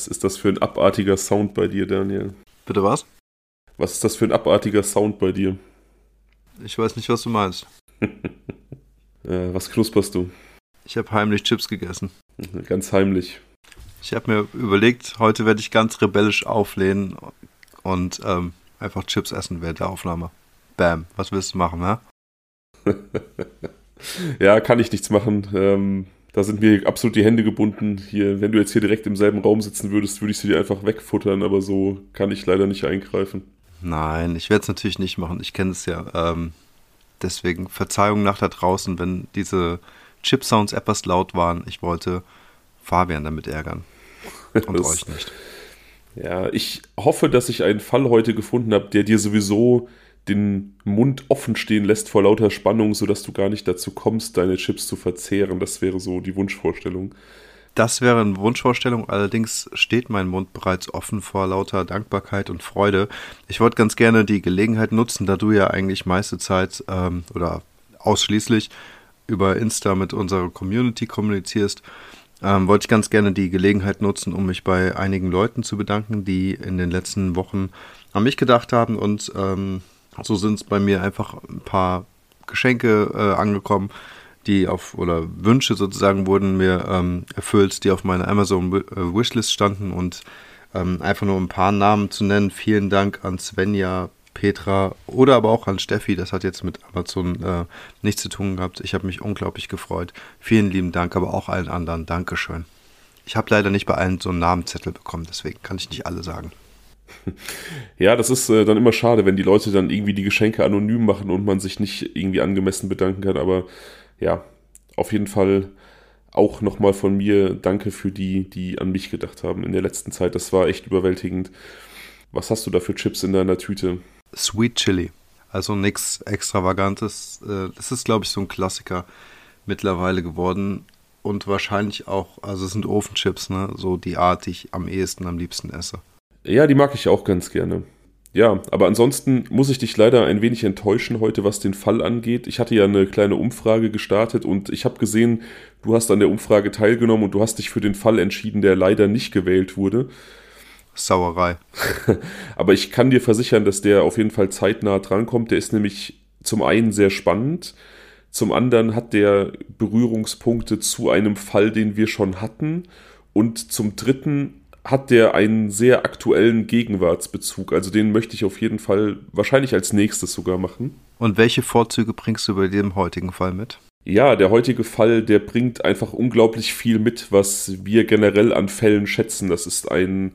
Was ist das für ein abartiger Sound bei dir, Daniel? Bitte was? Was ist das für ein abartiger Sound bei dir? Ich weiß nicht, was du meinst. äh, was knusperst du? Ich habe heimlich Chips gegessen. Ganz heimlich. Ich habe mir überlegt, heute werde ich ganz rebellisch auflehnen und ähm, einfach Chips essen während der Aufnahme. Bam, was willst du machen, ne? ja, kann ich nichts machen. Ähm, da sind mir absolut die Hände gebunden. Hier, wenn du jetzt hier direkt im selben Raum sitzen würdest, würde ich sie dir einfach wegfuttern, aber so kann ich leider nicht eingreifen. Nein, ich werde es natürlich nicht machen. Ich kenne es ja. Ähm, deswegen Verzeihung nach da draußen, wenn diese Chip-Sounds etwas laut waren. Ich wollte Fabian damit ärgern. Und das, euch nicht. Ja, ich hoffe, dass ich einen Fall heute gefunden habe, der dir sowieso den Mund offen stehen lässt vor lauter Spannung, sodass du gar nicht dazu kommst, deine Chips zu verzehren. Das wäre so die Wunschvorstellung. Das wäre eine Wunschvorstellung, allerdings steht mein Mund bereits offen vor lauter Dankbarkeit und Freude. Ich wollte ganz gerne die Gelegenheit nutzen, da du ja eigentlich meiste Zeit ähm, oder ausschließlich über Insta mit unserer Community kommunizierst, ähm, wollte ich ganz gerne die Gelegenheit nutzen, um mich bei einigen Leuten zu bedanken, die in den letzten Wochen an mich gedacht haben und ähm, so sind es bei mir einfach ein paar Geschenke äh, angekommen, die auf, oder Wünsche sozusagen wurden mir ähm, erfüllt, die auf meiner Amazon äh, Wishlist standen und ähm, einfach nur ein paar Namen zu nennen. Vielen Dank an Svenja, Petra oder aber auch an Steffi. Das hat jetzt mit Amazon äh, nichts zu tun gehabt. Ich habe mich unglaublich gefreut. Vielen lieben Dank, aber auch allen anderen. Dankeschön. Ich habe leider nicht bei allen so einen Namenzettel bekommen, deswegen kann ich nicht alle sagen. Ja, das ist äh, dann immer schade, wenn die Leute dann irgendwie die Geschenke anonym machen und man sich nicht irgendwie angemessen bedanken kann. Aber ja, auf jeden Fall auch nochmal von mir danke für die, die an mich gedacht haben in der letzten Zeit. Das war echt überwältigend. Was hast du da für Chips in deiner Tüte? Sweet Chili. Also nichts Extravagantes. Äh, das ist, glaube ich, so ein Klassiker mittlerweile geworden. Und wahrscheinlich auch, also es sind Ofenchips, ne? So die Art, die ich am ehesten, am liebsten esse. Ja, die mag ich auch ganz gerne. Ja, aber ansonsten muss ich dich leider ein wenig enttäuschen heute, was den Fall angeht. Ich hatte ja eine kleine Umfrage gestartet und ich habe gesehen, du hast an der Umfrage teilgenommen und du hast dich für den Fall entschieden, der leider nicht gewählt wurde. Sauerei. aber ich kann dir versichern, dass der auf jeden Fall zeitnah drankommt. Der ist nämlich zum einen sehr spannend, zum anderen hat der Berührungspunkte zu einem Fall, den wir schon hatten und zum dritten hat der einen sehr aktuellen Gegenwartsbezug. Also den möchte ich auf jeden Fall wahrscheinlich als nächstes sogar machen. Und welche Vorzüge bringst du bei dem heutigen Fall mit? Ja, der heutige Fall, der bringt einfach unglaublich viel mit, was wir generell an Fällen schätzen. Das ist ein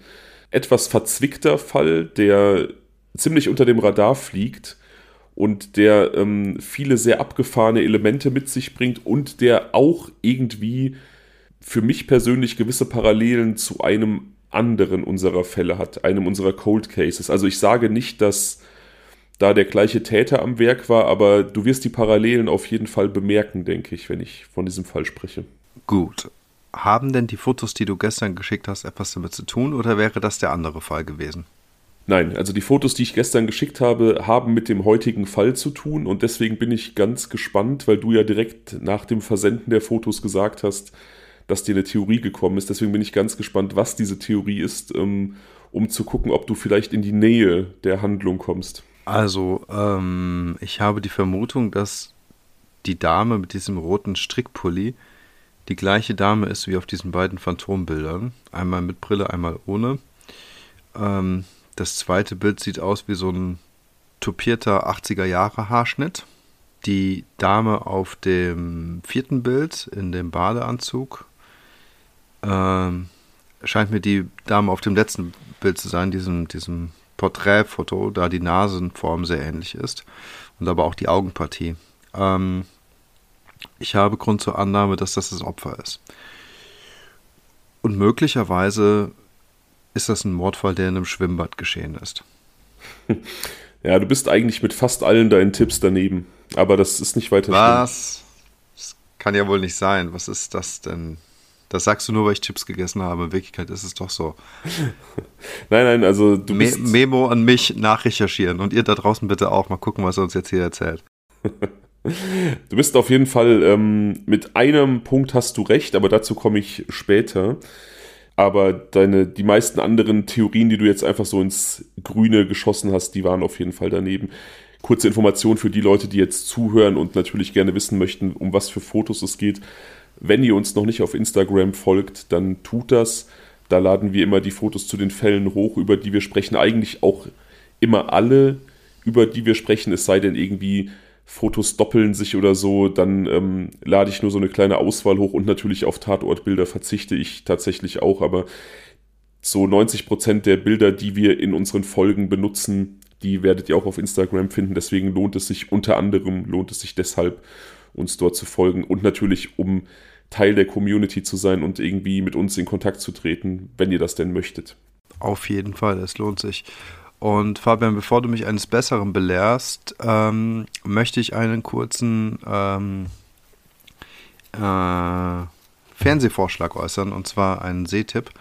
etwas verzwickter Fall, der ziemlich unter dem Radar fliegt und der ähm, viele sehr abgefahrene Elemente mit sich bringt und der auch irgendwie für mich persönlich gewisse Parallelen zu einem anderen unserer Fälle hat, einem unserer Cold Cases. Also ich sage nicht, dass da der gleiche Täter am Werk war, aber du wirst die Parallelen auf jeden Fall bemerken, denke ich, wenn ich von diesem Fall spreche. Gut. Haben denn die Fotos, die du gestern geschickt hast, etwas damit zu tun oder wäre das der andere Fall gewesen? Nein, also die Fotos, die ich gestern geschickt habe, haben mit dem heutigen Fall zu tun und deswegen bin ich ganz gespannt, weil du ja direkt nach dem Versenden der Fotos gesagt hast, dass dir eine Theorie gekommen ist. Deswegen bin ich ganz gespannt, was diese Theorie ist, ähm, um zu gucken, ob du vielleicht in die Nähe der Handlung kommst. Also, ähm, ich habe die Vermutung, dass die Dame mit diesem roten Strickpulli die gleiche Dame ist wie auf diesen beiden Phantombildern. Einmal mit Brille, einmal ohne. Ähm, das zweite Bild sieht aus wie so ein tupierter 80er Jahre Haarschnitt. Die Dame auf dem vierten Bild in dem Badeanzug ähm, scheint mir die Dame auf dem letzten Bild zu sein, diesem, diesem Porträtfoto, da die Nasenform sehr ähnlich ist und aber auch die Augenpartie. Ähm, ich habe Grund zur Annahme, dass das das Opfer ist. Und möglicherweise ist das ein Mordfall, der in einem Schwimmbad geschehen ist. Ja, du bist eigentlich mit fast allen deinen Tipps daneben. Aber das ist nicht weiter Was? Schlimm. Das kann ja wohl nicht sein. Was ist das denn? Das sagst du nur, weil ich Chips gegessen habe. In Wirklichkeit ist es doch so. nein, nein, also du Me Memo an mich nachrecherchieren und ihr da draußen bitte auch mal gucken, was er uns jetzt hier erzählt. du bist auf jeden Fall ähm, mit einem Punkt hast du recht, aber dazu komme ich später. Aber deine, die meisten anderen Theorien, die du jetzt einfach so ins Grüne geschossen hast, die waren auf jeden Fall daneben. Kurze Information für die Leute, die jetzt zuhören und natürlich gerne wissen möchten, um was für Fotos es geht. Wenn ihr uns noch nicht auf Instagram folgt, dann tut das. Da laden wir immer die Fotos zu den Fällen hoch, über die wir sprechen. Eigentlich auch immer alle, über die wir sprechen, es sei denn irgendwie Fotos doppeln sich oder so, dann ähm, lade ich nur so eine kleine Auswahl hoch und natürlich auf Tatortbilder verzichte ich tatsächlich auch, aber so 90 Prozent der Bilder, die wir in unseren Folgen benutzen, die werdet ihr auch auf Instagram finden. Deswegen lohnt es sich unter anderem, lohnt es sich deshalb, uns dort zu folgen und natürlich, um Teil der Community zu sein und irgendwie mit uns in Kontakt zu treten, wenn ihr das denn möchtet. Auf jeden Fall, es lohnt sich. Und Fabian, bevor du mich eines Besseren belehrst, ähm, möchte ich einen kurzen ähm, äh, Fernsehvorschlag äußern, und zwar einen Sehtipp.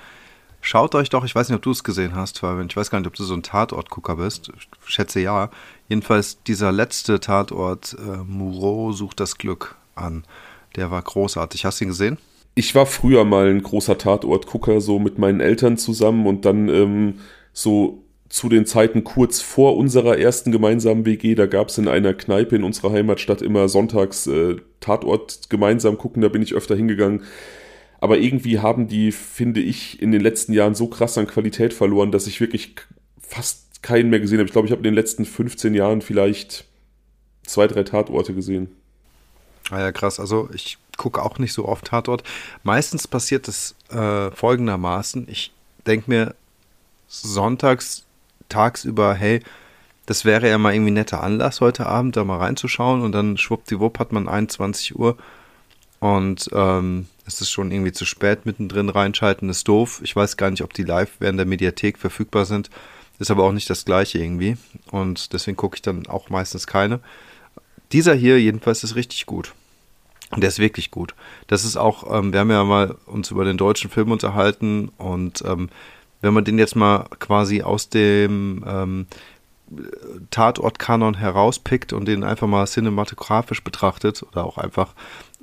Schaut euch doch, ich weiß nicht, ob du es gesehen hast, Fabian, ich weiß gar nicht, ob du so ein Tatortgucker bist, ich schätze ja. Jedenfalls dieser letzte Tatort, äh, Moreau sucht das Glück an, der war großartig. Hast du ihn gesehen? Ich war früher mal ein großer Tatortgucker, so mit meinen Eltern zusammen und dann ähm, so zu den Zeiten kurz vor unserer ersten gemeinsamen WG, da gab es in einer Kneipe in unserer Heimatstadt immer sonntags äh, Tatort gemeinsam gucken, da bin ich öfter hingegangen. Aber irgendwie haben die, finde ich, in den letzten Jahren so krass an Qualität verloren, dass ich wirklich fast keinen mehr gesehen habe. Ich glaube, ich habe in den letzten 15 Jahren vielleicht zwei, drei Tatorte gesehen. Ah ja, krass. Also ich gucke auch nicht so oft Tatort. Meistens passiert es äh, folgendermaßen. Ich denke mir sonntags tagsüber, hey, das wäre ja mal irgendwie ein netter Anlass heute Abend, da mal reinzuschauen und dann schwuppdiwupp hat man 21 Uhr und ähm, es ist schon irgendwie zu spät, mittendrin reinschalten ist doof. Ich weiß gar nicht, ob die live während der Mediathek verfügbar sind. Ist aber auch nicht das gleiche irgendwie und deswegen gucke ich dann auch meistens keine. Dieser hier jedenfalls ist richtig gut. Der ist wirklich gut. Das ist auch, ähm, wir haben ja mal uns über den deutschen Film unterhalten und ähm, wenn man den jetzt mal quasi aus dem ähm, Tatortkanon herauspickt und den einfach mal cinematografisch betrachtet oder auch einfach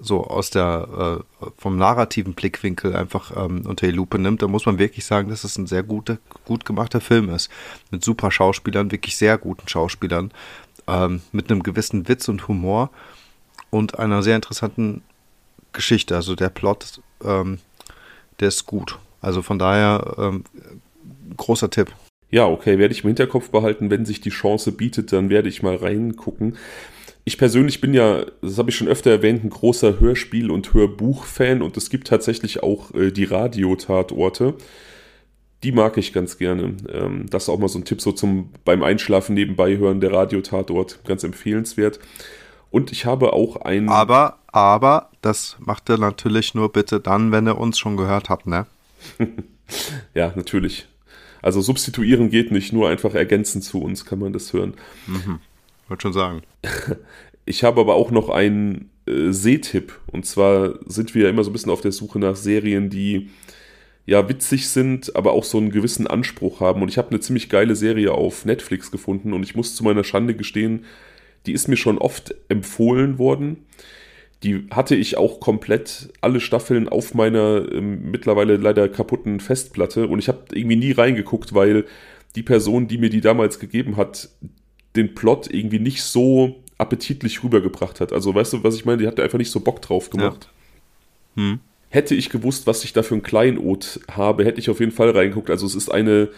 so aus der äh, vom narrativen Blickwinkel einfach ähm, unter die Lupe nimmt, dann muss man wirklich sagen, dass es ein sehr guter, gut gemachter Film ist. Mit super Schauspielern, wirklich sehr guten Schauspielern, ähm, mit einem gewissen Witz und Humor und einer sehr interessanten Geschichte. Also der Plot, ähm, der ist gut. Also von daher ähm, großer Tipp. Ja, okay, werde ich im Hinterkopf behalten. Wenn sich die Chance bietet, dann werde ich mal reingucken. Ich persönlich bin ja, das habe ich schon öfter erwähnt, ein großer Hörspiel- und Hörbuch-Fan und es gibt tatsächlich auch äh, die Radiotatorte. Die mag ich ganz gerne. Ähm, das ist auch mal so ein Tipp so zum beim Einschlafen nebenbei hören, der Radiotatort, ganz empfehlenswert. Und ich habe auch ein. Aber, aber, das macht er natürlich nur bitte dann, wenn er uns schon gehört hat, ne? ja, natürlich. Also substituieren geht nicht, nur einfach ergänzen zu uns kann man das hören. Mhm. Wollte schon sagen. Ich habe aber auch noch einen äh, Sehtipp. Und zwar sind wir ja immer so ein bisschen auf der Suche nach Serien, die ja witzig sind, aber auch so einen gewissen Anspruch haben. Und ich habe eine ziemlich geile Serie auf Netflix gefunden und ich muss zu meiner Schande gestehen, die ist mir schon oft empfohlen worden. Die hatte ich auch komplett alle Staffeln auf meiner ähm, mittlerweile leider kaputten Festplatte und ich habe irgendwie nie reingeguckt, weil die Person, die mir die damals gegeben hat, den Plot irgendwie nicht so appetitlich rübergebracht hat. Also weißt du, was ich meine? Die hat einfach nicht so Bock drauf gemacht. Ja. Hm. Hätte ich gewusst, was ich da für ein Kleinod habe, hätte ich auf jeden Fall reingeguckt. Also es ist eine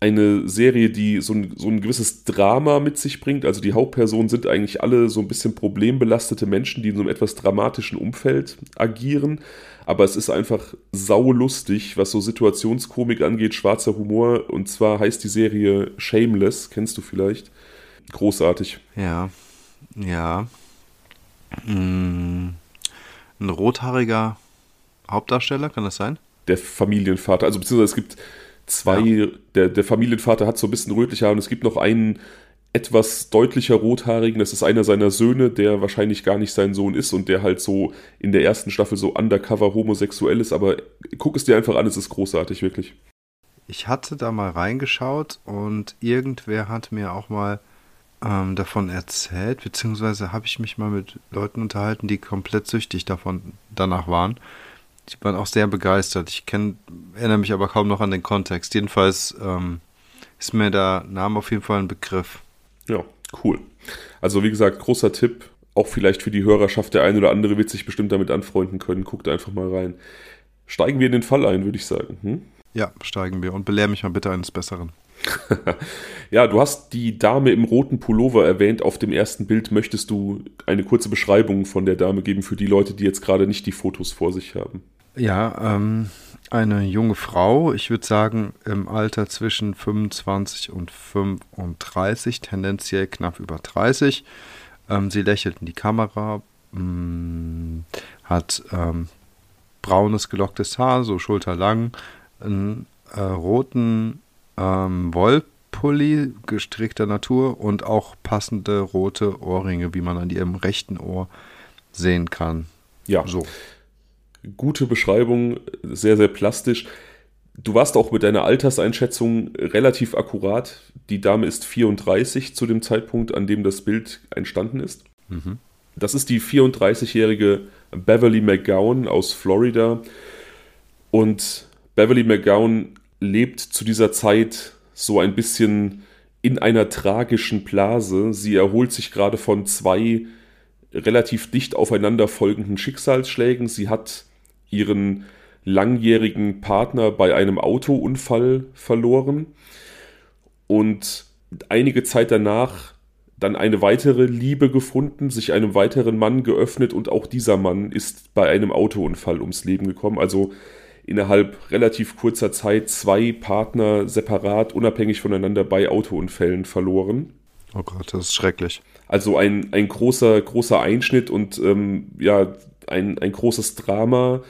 eine Serie, die so ein, so ein gewisses Drama mit sich bringt. Also die Hauptpersonen sind eigentlich alle so ein bisschen problembelastete Menschen, die in so einem etwas dramatischen Umfeld agieren. Aber es ist einfach saulustig, was so Situationskomik angeht, schwarzer Humor. Und zwar heißt die Serie Shameless, kennst du vielleicht? Großartig. Ja, ja. Hm. Ein rothaariger Hauptdarsteller, kann das sein? Der Familienvater. Also beziehungsweise es gibt zwei, ja. der, der Familienvater hat so ein bisschen rötliche Haare und es gibt noch einen etwas deutlicher rothaarigen, das ist einer seiner Söhne, der wahrscheinlich gar nicht sein Sohn ist und der halt so in der ersten Staffel so undercover homosexuell ist, aber guck es dir einfach an, es ist großartig, wirklich. Ich hatte da mal reingeschaut und irgendwer hat mir auch mal ähm, davon erzählt, beziehungsweise habe ich mich mal mit Leuten unterhalten, die komplett süchtig davon danach waren. die waren auch sehr begeistert. Ich kenn, erinnere mich aber kaum noch an den Kontext. Jedenfalls ähm, ist mir der Name auf jeden Fall ein Begriff. Ja, cool. Also wie gesagt, großer Tipp, auch vielleicht für die Hörerschaft, der eine oder andere wird sich bestimmt damit anfreunden können. Guckt einfach mal rein. Steigen wir in den Fall ein, würde ich sagen. Hm? Ja, steigen wir und belehr mich mal bitte eines Besseren. ja, du hast die Dame im roten Pullover erwähnt auf dem ersten Bild. Möchtest du eine kurze Beschreibung von der Dame geben für die Leute, die jetzt gerade nicht die Fotos vor sich haben? Ja, ähm, eine junge Frau, ich würde sagen im Alter zwischen 25 und 35, tendenziell knapp über 30. Ähm, sie lächelt in die Kamera, mh, mm, hat ähm, braunes gelocktes Haar, so schulterlang, einen äh, roten ähm, Wollpulli gestrickter Natur und auch passende rote Ohrringe, wie man an ihrem rechten Ohr sehen kann. Ja. So. Gute Beschreibung, sehr, sehr plastisch. Du warst auch mit deiner Alterseinschätzung relativ akkurat. Die Dame ist 34 zu dem Zeitpunkt, an dem das Bild entstanden ist. Mhm. Das ist die 34-jährige Beverly McGowan aus Florida. Und Beverly McGowan lebt zu dieser Zeit so ein bisschen in einer tragischen Blase. Sie erholt sich gerade von zwei relativ dicht aufeinander folgenden Schicksalsschlägen. Sie hat ihren langjährigen Partner bei einem Autounfall verloren und einige Zeit danach dann eine weitere Liebe gefunden, sich einem weiteren Mann geöffnet und auch dieser Mann ist bei einem Autounfall ums Leben gekommen. Also innerhalb relativ kurzer Zeit zwei Partner separat, unabhängig voneinander bei Autounfällen verloren. Oh Gott, das ist schrecklich. Also ein, ein großer, großer Einschnitt und ähm, ja, ein, ein großes Drama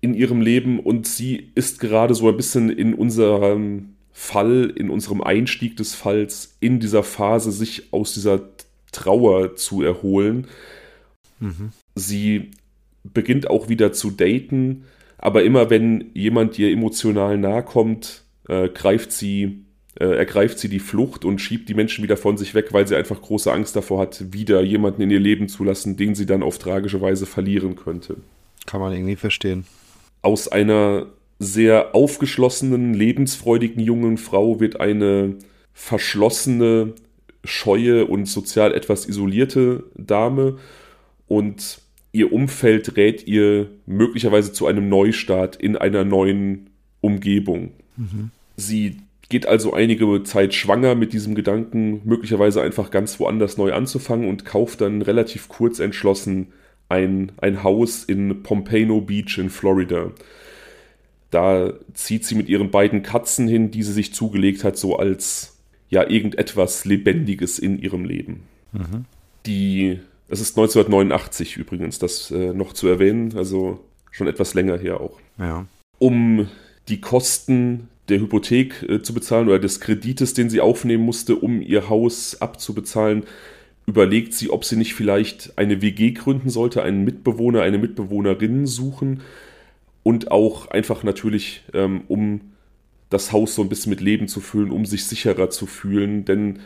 in ihrem Leben und sie ist gerade so ein bisschen in unserem Fall, in unserem Einstieg des Falls, in dieser Phase, sich aus dieser Trauer zu erholen. Mhm. Sie beginnt auch wieder zu daten, aber immer wenn jemand ihr emotional nahe kommt, äh, greift sie, äh, ergreift sie die Flucht und schiebt die Menschen wieder von sich weg, weil sie einfach große Angst davor hat, wieder jemanden in ihr Leben zu lassen, den sie dann auf tragische Weise verlieren könnte. Kann man irgendwie verstehen. Aus einer sehr aufgeschlossenen, lebensfreudigen jungen Frau wird eine verschlossene, scheue und sozial etwas isolierte Dame und ihr Umfeld rät ihr möglicherweise zu einem Neustart in einer neuen Umgebung. Mhm. Sie geht also einige Zeit schwanger mit diesem Gedanken, möglicherweise einfach ganz woanders neu anzufangen und kauft dann relativ kurz entschlossen ein, ein Haus in Pompano Beach in Florida. Da zieht sie mit ihren beiden Katzen hin, die sie sich zugelegt hat, so als ja irgendetwas Lebendiges in ihrem Leben. Mhm. Die es ist 1989 übrigens, das äh, noch zu erwähnen, also schon etwas länger her auch. Ja. Um die Kosten der Hypothek äh, zu bezahlen oder des Kredites, den sie aufnehmen musste, um ihr Haus abzubezahlen, überlegt sie, ob sie nicht vielleicht eine WG gründen sollte, einen Mitbewohner, eine Mitbewohnerin suchen und auch einfach natürlich, ähm, um das Haus so ein bisschen mit Leben zu füllen, um sich sicherer zu fühlen, denn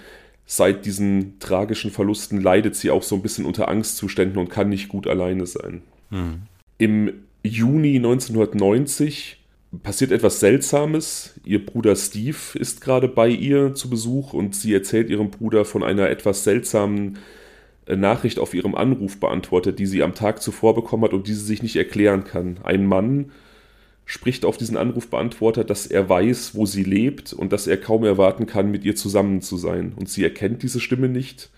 seit diesen tragischen Verlusten leidet sie auch so ein bisschen unter Angstzuständen und kann nicht gut alleine sein. Mhm. Im Juni 1990 passiert etwas Seltsames. Ihr Bruder Steve ist gerade bei ihr zu Besuch und sie erzählt ihrem Bruder von einer etwas seltsamen äh, Nachricht auf ihrem Anrufbeantworter, die sie am Tag zuvor bekommen hat und die sie sich nicht erklären kann. Ein Mann spricht auf diesen Anrufbeantworter, dass er weiß, wo sie lebt und dass er kaum erwarten kann, mit ihr zusammen zu sein. Und sie erkennt diese Stimme nicht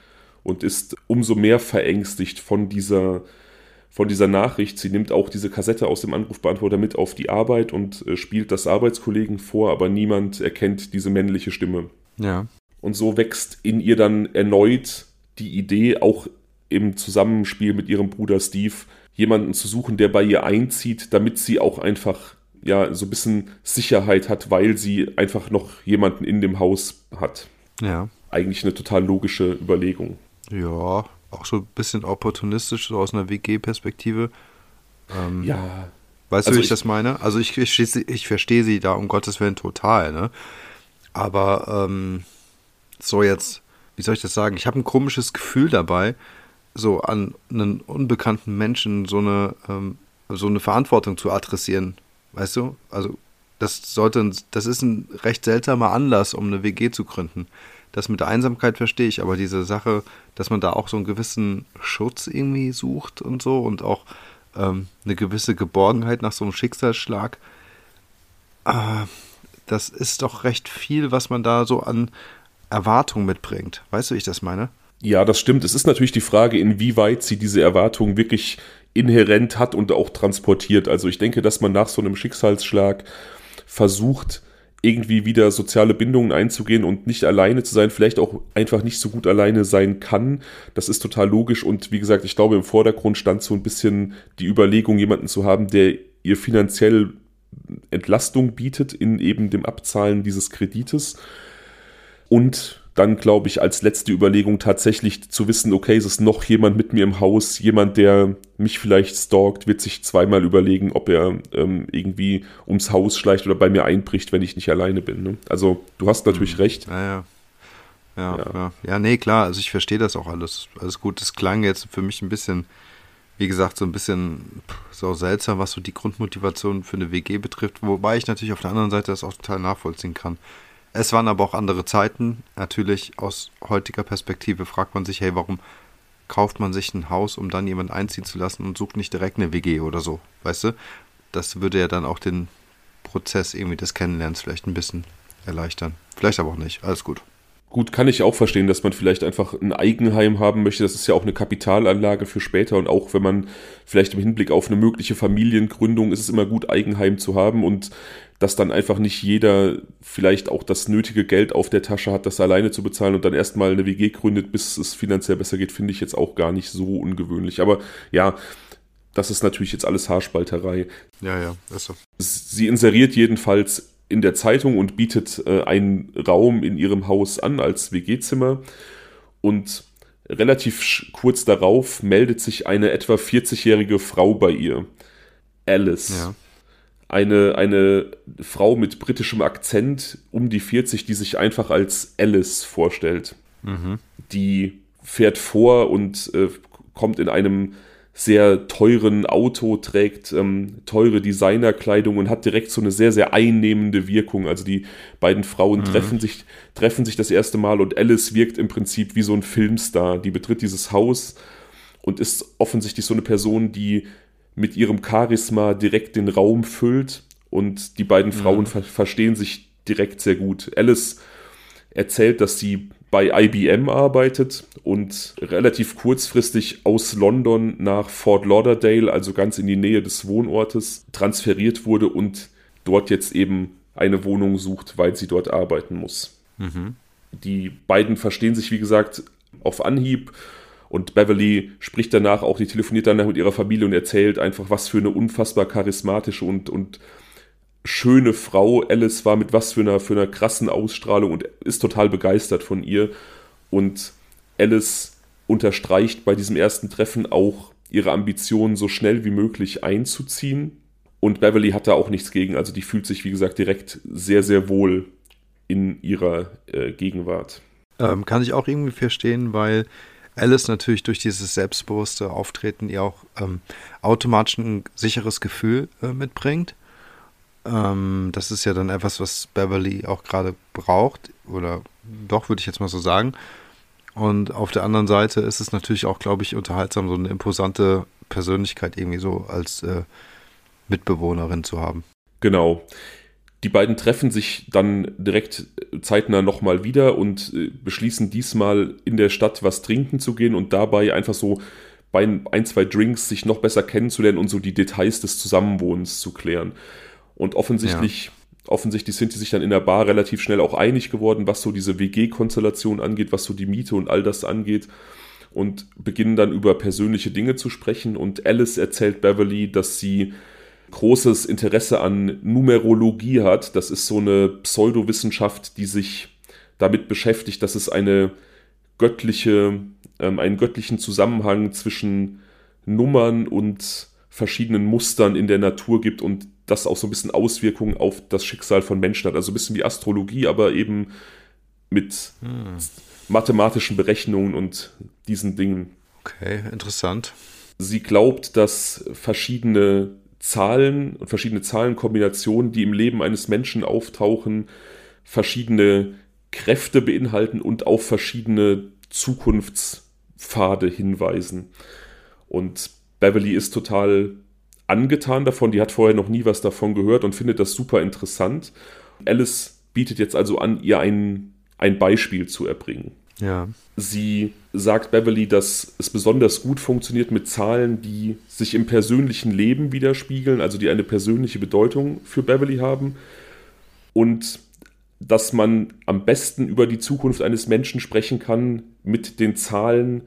und ist umso mehr verängstigt von dieser, von dieser Nachricht. Sie nimmt auch diese Kassette aus dem Anrufbeantworter mit auf die Arbeit und äh, spielt das Arbeitskollegen vor, aber niemand erkennt diese männliche Stimme. Ja. Und so wächst in ihr dann erneut die Idee, auch im Zusammenspiel mit ihrem Bruder Steve, jemanden zu suchen, der bei ihr einzieht, damit sie auch einfach ja so ein bisschen Sicherheit hat, weil sie einfach noch jemanden in dem Haus hat. Ja. Eigentlich eine total logische Überlegung. Ja, auch so ein bisschen opportunistisch, so aus einer WG-Perspektive. Ähm, ja. Weißt also du, wie ich, ich, das meine? Also ich, ich, ich, verstehe sie da um Gottes Willen total, ne? Aber ähm, so jetzt, wie soll ich das sagen? Ich habe ein komisches Gefühl dabei, so an einen unbekannten Menschen so eine ähm, so eine Verantwortung zu adressieren. Weißt du? Also, das sollte, das ist ein recht seltsamer Anlass, um eine WG zu gründen. Das mit der Einsamkeit verstehe ich, aber diese Sache, dass man da auch so einen gewissen Schutz irgendwie sucht und so und auch ähm, eine gewisse Geborgenheit nach so einem Schicksalsschlag, äh, das ist doch recht viel, was man da so an Erwartung mitbringt. Weißt du, wie ich das meine? Ja, das stimmt. Es ist natürlich die Frage, inwieweit sie diese Erwartungen wirklich inhärent hat und auch transportiert. Also ich denke, dass man nach so einem Schicksalsschlag versucht, irgendwie wieder soziale Bindungen einzugehen und nicht alleine zu sein, vielleicht auch einfach nicht so gut alleine sein kann. Das ist total logisch und wie gesagt, ich glaube, im Vordergrund stand so ein bisschen die Überlegung, jemanden zu haben, der ihr finanziell Entlastung bietet in eben dem Abzahlen dieses Kredites. Und dann, glaube ich, als letzte Überlegung tatsächlich zu wissen, okay, es ist noch jemand mit mir im Haus, jemand, der mich vielleicht stalkt, wird sich zweimal überlegen, ob er ähm, irgendwie ums Haus schleicht oder bei mir einbricht, wenn ich nicht alleine bin. Ne? Also du hast natürlich hm. recht. Ja, ja. Ja, ja. ja, nee, klar, also ich verstehe das auch alles. Alles gut. Es klang jetzt für mich ein bisschen, wie gesagt, so ein bisschen so seltsam, was so die Grundmotivation für eine WG betrifft, wobei ich natürlich auf der anderen Seite das auch total nachvollziehen kann. Es waren aber auch andere Zeiten. Natürlich aus heutiger Perspektive fragt man sich, hey, warum kauft man sich ein Haus, um dann jemanden einziehen zu lassen und sucht nicht direkt eine WG oder so, weißt du? Das würde ja dann auch den Prozess irgendwie des Kennenlernens vielleicht ein bisschen erleichtern. Vielleicht aber auch nicht. Alles gut. Gut, kann ich auch verstehen, dass man vielleicht einfach ein Eigenheim haben möchte. Das ist ja auch eine Kapitalanlage für später und auch wenn man vielleicht im Hinblick auf eine mögliche Familiengründung ist es immer gut, Eigenheim zu haben und dass dann einfach nicht jeder vielleicht auch das nötige Geld auf der Tasche hat, das alleine zu bezahlen und dann erstmal eine WG gründet, bis es finanziell besser geht, finde ich jetzt auch gar nicht so ungewöhnlich. Aber ja, das ist natürlich jetzt alles Haarspalterei. Ja, ja, ist so. Sie inseriert jedenfalls in der Zeitung und bietet äh, einen Raum in ihrem Haus an als WG-Zimmer und relativ kurz darauf meldet sich eine etwa 40-jährige Frau bei ihr. Alice. Ja eine, eine Frau mit britischem Akzent um die 40, die sich einfach als Alice vorstellt. Mhm. Die fährt vor und äh, kommt in einem sehr teuren Auto, trägt ähm, teure Designerkleidung und hat direkt so eine sehr, sehr einnehmende Wirkung. Also die beiden Frauen mhm. treffen, sich, treffen sich das erste Mal und Alice wirkt im Prinzip wie so ein Filmstar. Die betritt dieses Haus und ist offensichtlich so eine Person, die mit ihrem Charisma direkt den Raum füllt und die beiden mhm. Frauen ver verstehen sich direkt sehr gut. Alice erzählt, dass sie bei IBM arbeitet und relativ kurzfristig aus London nach Fort Lauderdale, also ganz in die Nähe des Wohnortes, transferiert wurde und dort jetzt eben eine Wohnung sucht, weil sie dort arbeiten muss. Mhm. Die beiden verstehen sich, wie gesagt, auf Anhieb und Beverly spricht danach auch, die telefoniert danach mit ihrer Familie und erzählt einfach, was für eine unfassbar charismatische und, und schöne Frau Alice war, mit was für einer, für einer krassen Ausstrahlung und ist total begeistert von ihr. Und Alice unterstreicht bei diesem ersten Treffen auch ihre Ambitionen, so schnell wie möglich einzuziehen. Und Beverly hat da auch nichts gegen. Also die fühlt sich, wie gesagt, direkt sehr, sehr wohl in ihrer äh, Gegenwart. Ähm, kann ich auch irgendwie verstehen, weil Alice natürlich durch dieses selbstbewusste Auftreten ihr auch ähm, automatisch ein sicheres Gefühl äh, mitbringt. Ähm, das ist ja dann etwas, was Beverly auch gerade braucht, oder doch, würde ich jetzt mal so sagen. Und auf der anderen Seite ist es natürlich auch, glaube ich, unterhaltsam, so eine imposante Persönlichkeit irgendwie so als äh, Mitbewohnerin zu haben. Genau. Die beiden treffen sich dann direkt zeitnah nochmal wieder und äh, beschließen diesmal in der Stadt was trinken zu gehen und dabei einfach so bei ein, zwei Drinks sich noch besser kennenzulernen und so die Details des Zusammenwohnens zu klären. Und offensichtlich, ja. offensichtlich sind die sich dann in der Bar relativ schnell auch einig geworden, was so diese WG-Konstellation angeht, was so die Miete und all das angeht. Und beginnen dann über persönliche Dinge zu sprechen. Und Alice erzählt Beverly, dass sie großes Interesse an Numerologie hat. Das ist so eine Pseudowissenschaft, die sich damit beschäftigt, dass es eine göttliche, ähm, einen göttlichen Zusammenhang zwischen Nummern und verschiedenen Mustern in der Natur gibt und das auch so ein bisschen Auswirkungen auf das Schicksal von Menschen hat. Also ein bisschen wie Astrologie, aber eben mit hm. mathematischen Berechnungen und diesen Dingen. Okay, interessant. Sie glaubt, dass verschiedene Zahlen und verschiedene Zahlenkombinationen, die im Leben eines Menschen auftauchen, verschiedene Kräfte beinhalten und auf verschiedene Zukunftspfade hinweisen. Und Beverly ist total angetan davon, die hat vorher noch nie was davon gehört und findet das super interessant. Alice bietet jetzt also an, ihr ein, ein Beispiel zu erbringen. Ja. Sie sagt Beverly, dass es besonders gut funktioniert mit Zahlen, die sich im persönlichen Leben widerspiegeln, also die eine persönliche Bedeutung für Beverly haben. Und dass man am besten über die Zukunft eines Menschen sprechen kann mit den Zahlen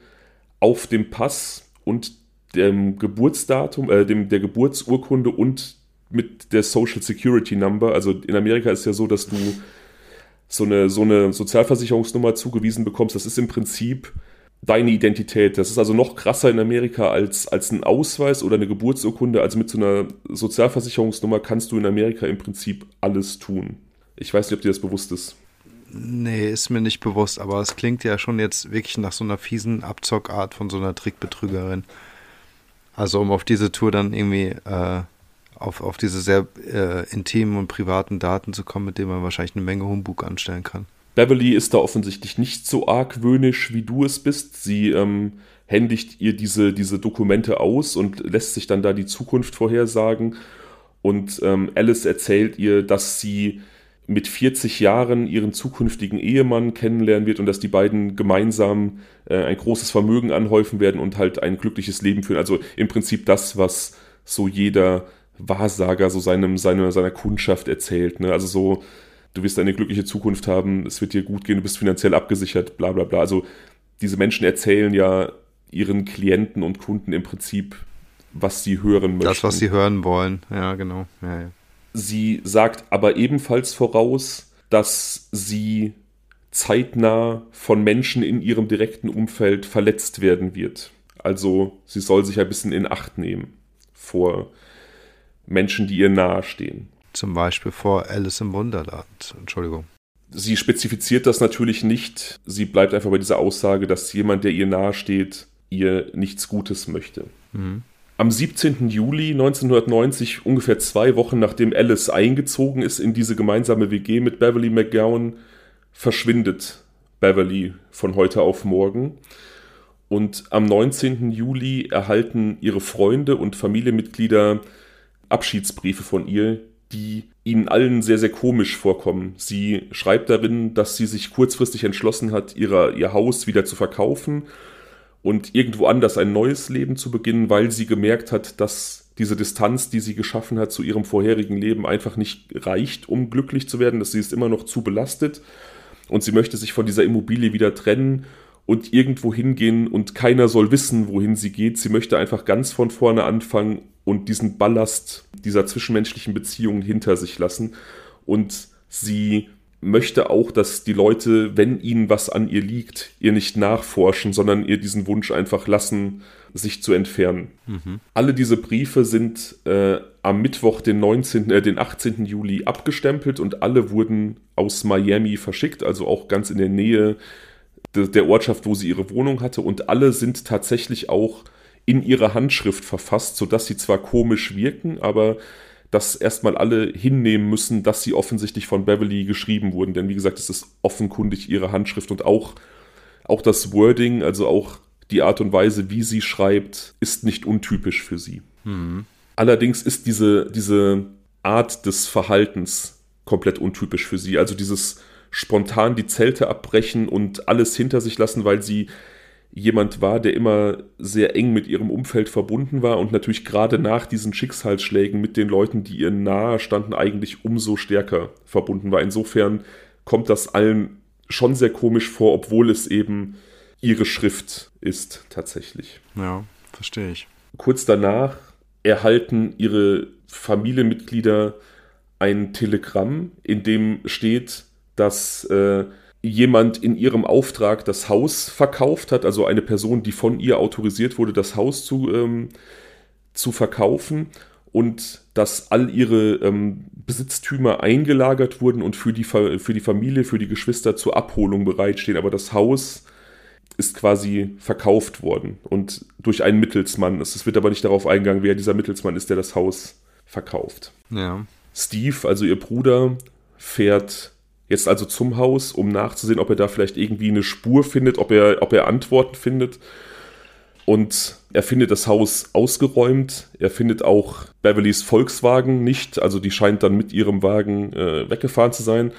auf dem Pass und dem Geburtsdatum, äh, dem, der Geburtsurkunde und mit der Social Security Number. Also in Amerika ist ja so, dass du so eine, so eine Sozialversicherungsnummer zugewiesen bekommst. Das ist im Prinzip deine Identität. Das ist also noch krasser in Amerika als, als ein Ausweis oder eine Geburtsurkunde. Also mit so einer Sozialversicherungsnummer kannst du in Amerika im Prinzip alles tun. Ich weiß nicht, ob dir das bewusst ist. Nee, ist mir nicht bewusst, aber es klingt ja schon jetzt wirklich nach so einer fiesen Abzockart von so einer Trickbetrügerin. Also um auf diese Tour dann irgendwie äh, auf, auf diese sehr äh, intimen und privaten Daten zu kommen, mit denen man wahrscheinlich eine Menge Humbug anstellen kann. Beverly ist da offensichtlich nicht so argwöhnisch, wie du es bist. Sie ähm, händigt ihr diese, diese Dokumente aus und lässt sich dann da die Zukunft vorhersagen. Und ähm, Alice erzählt ihr, dass sie mit 40 Jahren ihren zukünftigen Ehemann kennenlernen wird und dass die beiden gemeinsam äh, ein großes Vermögen anhäufen werden und halt ein glückliches Leben führen. Also im Prinzip das, was so jeder Wahrsager so seinem, seine, seiner Kundschaft erzählt. Ne? Also so, du wirst eine glückliche Zukunft haben, es wird dir gut gehen, du bist finanziell abgesichert, bla bla bla. Also diese Menschen erzählen ja ihren Klienten und Kunden im Prinzip, was sie hören möchten. Das, was sie hören wollen, ja, genau. Ja, ja. Sie sagt aber ebenfalls voraus, dass sie zeitnah von Menschen in ihrem direkten Umfeld verletzt werden wird. Also sie soll sich ein bisschen in Acht nehmen vor Menschen, die ihr nahestehen. Zum Beispiel vor Alice im Wunderland. Entschuldigung. Sie spezifiziert das natürlich nicht. Sie bleibt einfach bei dieser Aussage, dass jemand, der ihr nahesteht, ihr nichts Gutes möchte. Mhm. Am 17. Juli 1990, ungefähr zwei Wochen nachdem Alice eingezogen ist in diese gemeinsame WG mit Beverly McGowan, verschwindet Beverly von heute auf morgen. Und am 19. Juli erhalten ihre Freunde und Familienmitglieder Abschiedsbriefe von ihr, die ihnen allen sehr, sehr komisch vorkommen. Sie schreibt darin, dass sie sich kurzfristig entschlossen hat, ihre, ihr Haus wieder zu verkaufen und irgendwo anders ein neues Leben zu beginnen, weil sie gemerkt hat, dass diese Distanz, die sie geschaffen hat zu ihrem vorherigen Leben, einfach nicht reicht, um glücklich zu werden, dass sie ist immer noch zu belastet und sie möchte sich von dieser Immobilie wieder trennen und irgendwo hingehen und keiner soll wissen, wohin sie geht. Sie möchte einfach ganz von vorne anfangen und diesen Ballast dieser zwischenmenschlichen Beziehungen hinter sich lassen und sie möchte auch, dass die Leute, wenn ihnen was an ihr liegt, ihr nicht nachforschen, sondern ihr diesen Wunsch einfach lassen, sich zu entfernen. Mhm. Alle diese Briefe sind äh, am Mittwoch, den 19., äh, den 18. Juli abgestempelt und alle wurden aus Miami verschickt, also auch ganz in der Nähe de der Ortschaft, wo sie ihre Wohnung hatte und alle sind tatsächlich auch in ihrer Handschrift verfasst, sodass sie zwar komisch wirken, aber dass erstmal alle hinnehmen müssen, dass sie offensichtlich von Beverly geschrieben wurden. Denn wie gesagt, es ist offenkundig ihre Handschrift und auch, auch das Wording, also auch die Art und Weise, wie sie schreibt, ist nicht untypisch für sie. Mhm. Allerdings ist diese, diese Art des Verhaltens komplett untypisch für sie. Also dieses spontan die Zelte abbrechen und alles hinter sich lassen, weil sie jemand war, der immer sehr eng mit ihrem Umfeld verbunden war und natürlich gerade nach diesen Schicksalsschlägen mit den Leuten, die ihr nahe standen, eigentlich umso stärker verbunden war. Insofern kommt das allen schon sehr komisch vor, obwohl es eben ihre Schrift ist tatsächlich. Ja, verstehe ich. Kurz danach erhalten ihre Familienmitglieder ein Telegramm, in dem steht, dass äh, jemand in ihrem Auftrag das Haus verkauft hat, also eine Person, die von ihr autorisiert wurde, das Haus zu, ähm, zu verkaufen und dass all ihre ähm, Besitztümer eingelagert wurden und für die, für die Familie, für die Geschwister zur Abholung bereitstehen. Aber das Haus ist quasi verkauft worden und durch einen Mittelsmann. Es wird aber nicht darauf eingegangen, wer dieser Mittelsmann ist, der das Haus verkauft. Ja. Steve, also ihr Bruder, fährt jetzt also zum Haus, um nachzusehen, ob er da vielleicht irgendwie eine Spur findet, ob er, ob er Antworten findet. Und er findet das Haus ausgeräumt. Er findet auch Beverlys Volkswagen nicht. Also die scheint dann mit ihrem Wagen äh, weggefahren zu sein.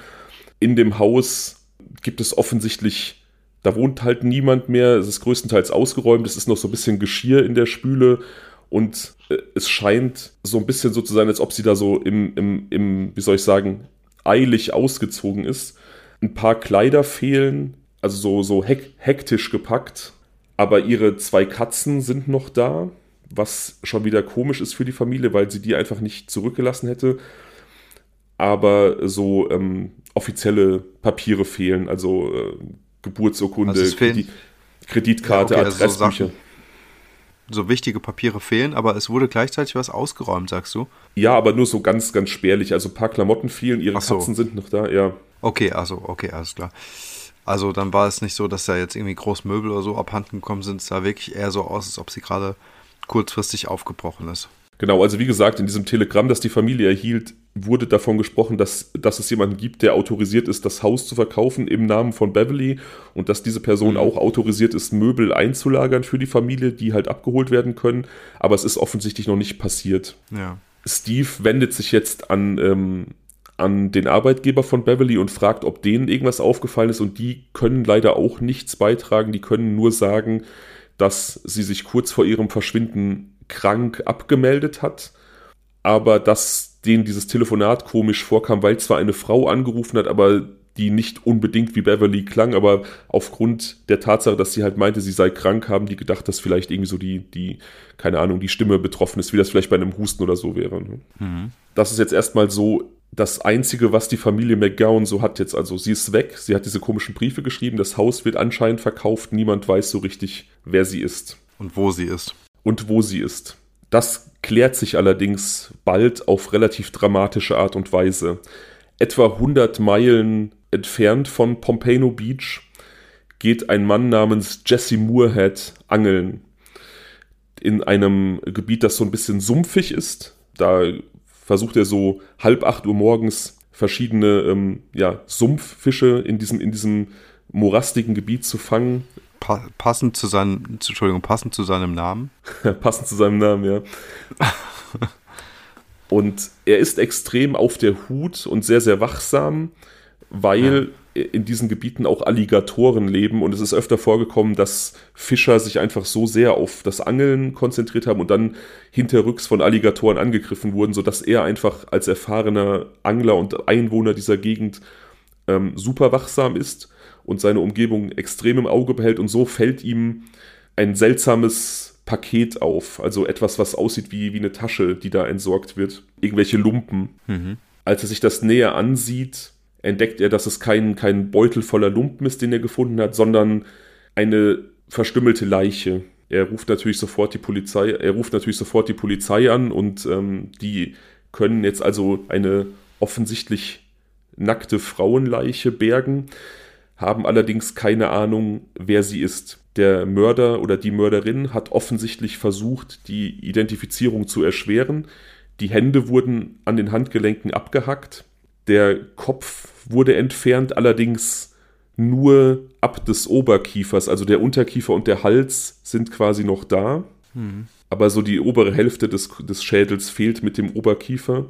In dem Haus gibt es offensichtlich, da wohnt halt niemand mehr. Es ist größtenteils ausgeräumt. Es ist noch so ein bisschen Geschirr in der Spüle. Und äh, es scheint so ein bisschen so zu sein, als ob sie da so im, im, im wie soll ich sagen, eilig ausgezogen ist. Ein paar Kleider fehlen, also so, so hek hektisch gepackt. Aber ihre zwei Katzen sind noch da, was schon wieder komisch ist für die Familie, weil sie die einfach nicht zurückgelassen hätte. Aber so ähm, offizielle Papiere fehlen, also äh, Geburtsurkunde, Also Kreditkarte, Ja, okay, also so Adressbücher. So wichtige Papiere fehlen, aber es wurde gleichzeitig was ausgeräumt, sagst du? Ja, aber nur so ganz, ganz spärlich. Also ein paar Klamotten fehlen, ihre so. Katzen sind noch da, ja. Okay, also, okay, alles klar. Also dann war es nicht so, dass da jetzt irgendwie groß Möbel oder so abhanden gekommen sind. Es sah wirklich eher so aus, als ob sie gerade kurzfristig aufgebrochen ist. Genau, also wie gesagt, in diesem Telegramm, das die Familie erhielt, wurde davon gesprochen, dass, dass es jemanden gibt, der autorisiert ist, das Haus zu verkaufen im Namen von Beverly und dass diese Person Mhm. auch autorisiert ist, Möbel einzulagern für die Familie, die halt abgeholt werden können. Aber es ist offensichtlich noch nicht passiert. Ja. Steve wendet sich jetzt an, ähm, an den Arbeitgeber von Beverly und fragt, ob denen irgendwas aufgefallen ist. Und die können leider auch nichts beitragen. Die können nur sagen, dass sie sich kurz vor ihrem Verschwinden krank abgemeldet hat, aber dass denen dieses Telefonat komisch vorkam, weil zwar eine Frau angerufen hat, aber die nicht unbedingt wie Beverly klang, aber aufgrund der Tatsache, dass sie halt meinte, sie sei krank, haben die gedacht, dass vielleicht irgendwie so die, die, keine Ahnung, die Stimme betroffen ist, wie das vielleicht bei einem Husten oder so wäre. ne? Das ist jetzt erstmal so das Einzige, was die Familie McGowan so hat jetzt. Also sie ist weg, sie hat diese komischen Briefe geschrieben, das Haus wird anscheinend verkauft, niemand weiß so richtig, wer sie ist Und wo sie ist. und wo sie ist. Das klärt sich allerdings bald auf relativ dramatische Art und Weise. Etwa 100 Meilen entfernt von Pompano Beach geht ein Mann namens Jesse Moorhead angeln. In einem Gebiet, das so ein bisschen sumpfig ist. Da versucht er so halb acht Uhr morgens verschiedene ähm, ja, Sumpffische in diesem, in diesem morastigen Gebiet zu fangen. Pa passend zu seinem, Entschuldigung, passend zu seinem Namen. Passend zu seinem Namen, ja. Und er ist extrem auf der Hut und sehr, sehr wachsam, weil in diesen Gebieten auch Alligatoren leben und es ist öfter vorgekommen, dass Fischer sich einfach so sehr auf das Angeln konzentriert haben und dann hinterrücks von Alligatoren angegriffen wurden, sodass er einfach als erfahrener Angler und Einwohner dieser Gegend ähm, super wachsam ist und seine Umgebung extrem im Auge behält und so fällt ihm ein seltsames Paket auf, also etwas, was aussieht wie, wie eine Tasche, die da entsorgt wird, irgendwelche Lumpen. Als er sich das näher ansieht, entdeckt er, dass es kein, kein Beutel voller Lumpen ist, den er gefunden hat, sondern eine verstümmelte Leiche. Er ruft natürlich sofort die Polizei, er ruft natürlich sofort die Polizei an und ähm, die können jetzt also eine offensichtlich nackte Frauenleiche bergen, haben allerdings keine Ahnung, wer sie ist. Der Mörder oder die Mörderin hat offensichtlich versucht, die Identifizierung zu erschweren. Die Hände wurden an den Handgelenken abgehackt. Der Kopf wurde entfernt, allerdings nur ab des Oberkiefers. Also der Unterkiefer und der Hals sind quasi noch da. Aber so die obere Hälfte des, des Schädels fehlt mit dem Oberkiefer.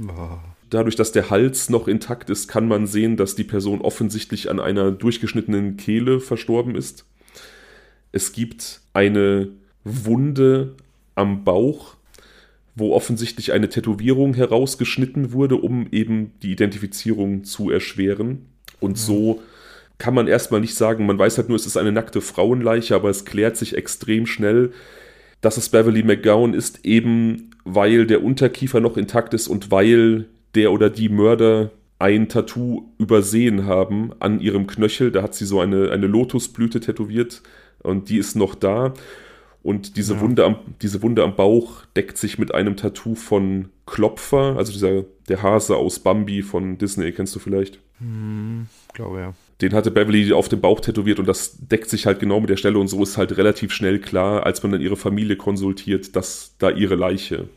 Oh. Dadurch, dass der Hals noch intakt ist, kann man sehen, dass die Person offensichtlich an einer durchgeschnittenen Kehle verstorben ist. Es gibt eine Wunde am Bauch, wo offensichtlich eine Tätowierung herausgeschnitten wurde, um eben die Identifizierung zu erschweren. Und so kann man erstmal nicht sagen, man weiß halt nur, es ist eine nackte Frauenleiche, aber es klärt sich extrem schnell, dass es Beverly McGowan ist, eben weil der Unterkiefer noch intakt ist und weil der oder die Mörder ein Tattoo übersehen haben an ihrem Knöchel. Da hat sie so eine, eine Lotusblüte tätowiert und die ist noch da. Und diese, Ja. Wunde am, diese Wunde am Bauch deckt sich mit einem Tattoo von Klopfer, also dieser, der Hase aus Bambi von Disney, kennst du vielleicht? Glaube ja. Den hatte Beverly auf dem Bauch tätowiert und das deckt sich halt genau mit der Stelle und so ist halt relativ schnell klar, als man dann ihre Familie konsultiert, dass da ihre Leiche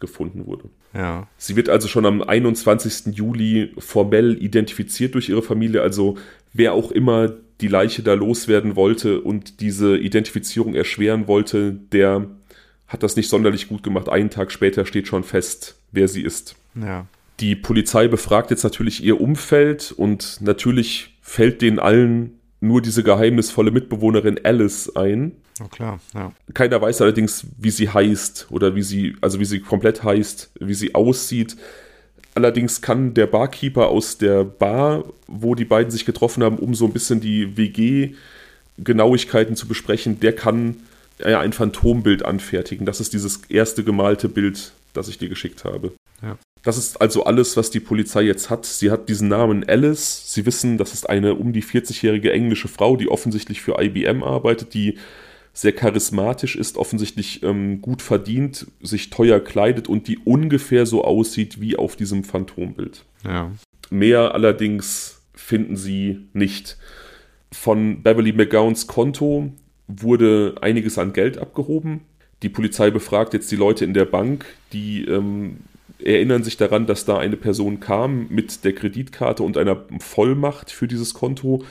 gefunden wurde. Ja. Sie wird also schon am 21. Juli formell identifiziert durch ihre Familie, also wer auch immer die Leiche da loswerden wollte und diese Identifizierung erschweren wollte, der hat das nicht sonderlich gut gemacht. Einen Tag später steht schon fest, wer sie ist. Ja. Die Polizei befragt jetzt natürlich ihr Umfeld und natürlich fällt denen allen nur diese geheimnisvolle Mitbewohnerin Alice ein. Oh klar, ja. Keiner weiß allerdings, wie sie heißt oder wie sie, also wie sie komplett heißt, wie sie aussieht. Allerdings kann der Barkeeper aus der Bar, wo die beiden sich getroffen haben, um so ein bisschen die WG-Genauigkeiten zu besprechen, der kann ja, ein Phantombild anfertigen. Das ist dieses erste gemalte Bild, das ich dir geschickt habe. Ja. Das ist also alles, was die Polizei jetzt hat. Sie hat diesen Namen Alice. Sie wissen, das ist eine um die 40-jährige englische Frau, die offensichtlich für IBM arbeitet, die sehr charismatisch ist, offensichtlich ähm, gut verdient, sich teuer kleidet und die ungefähr so aussieht wie auf diesem Phantombild. Ja. Mehr allerdings finden sie nicht. Von Beverly McGowns Konto wurde einiges an Geld abgehoben. Die Polizei befragt jetzt die Leute in der Bank, die ähm, erinnern sich daran, dass da eine Person kam mit der Kreditkarte und einer Vollmacht für dieses Konto.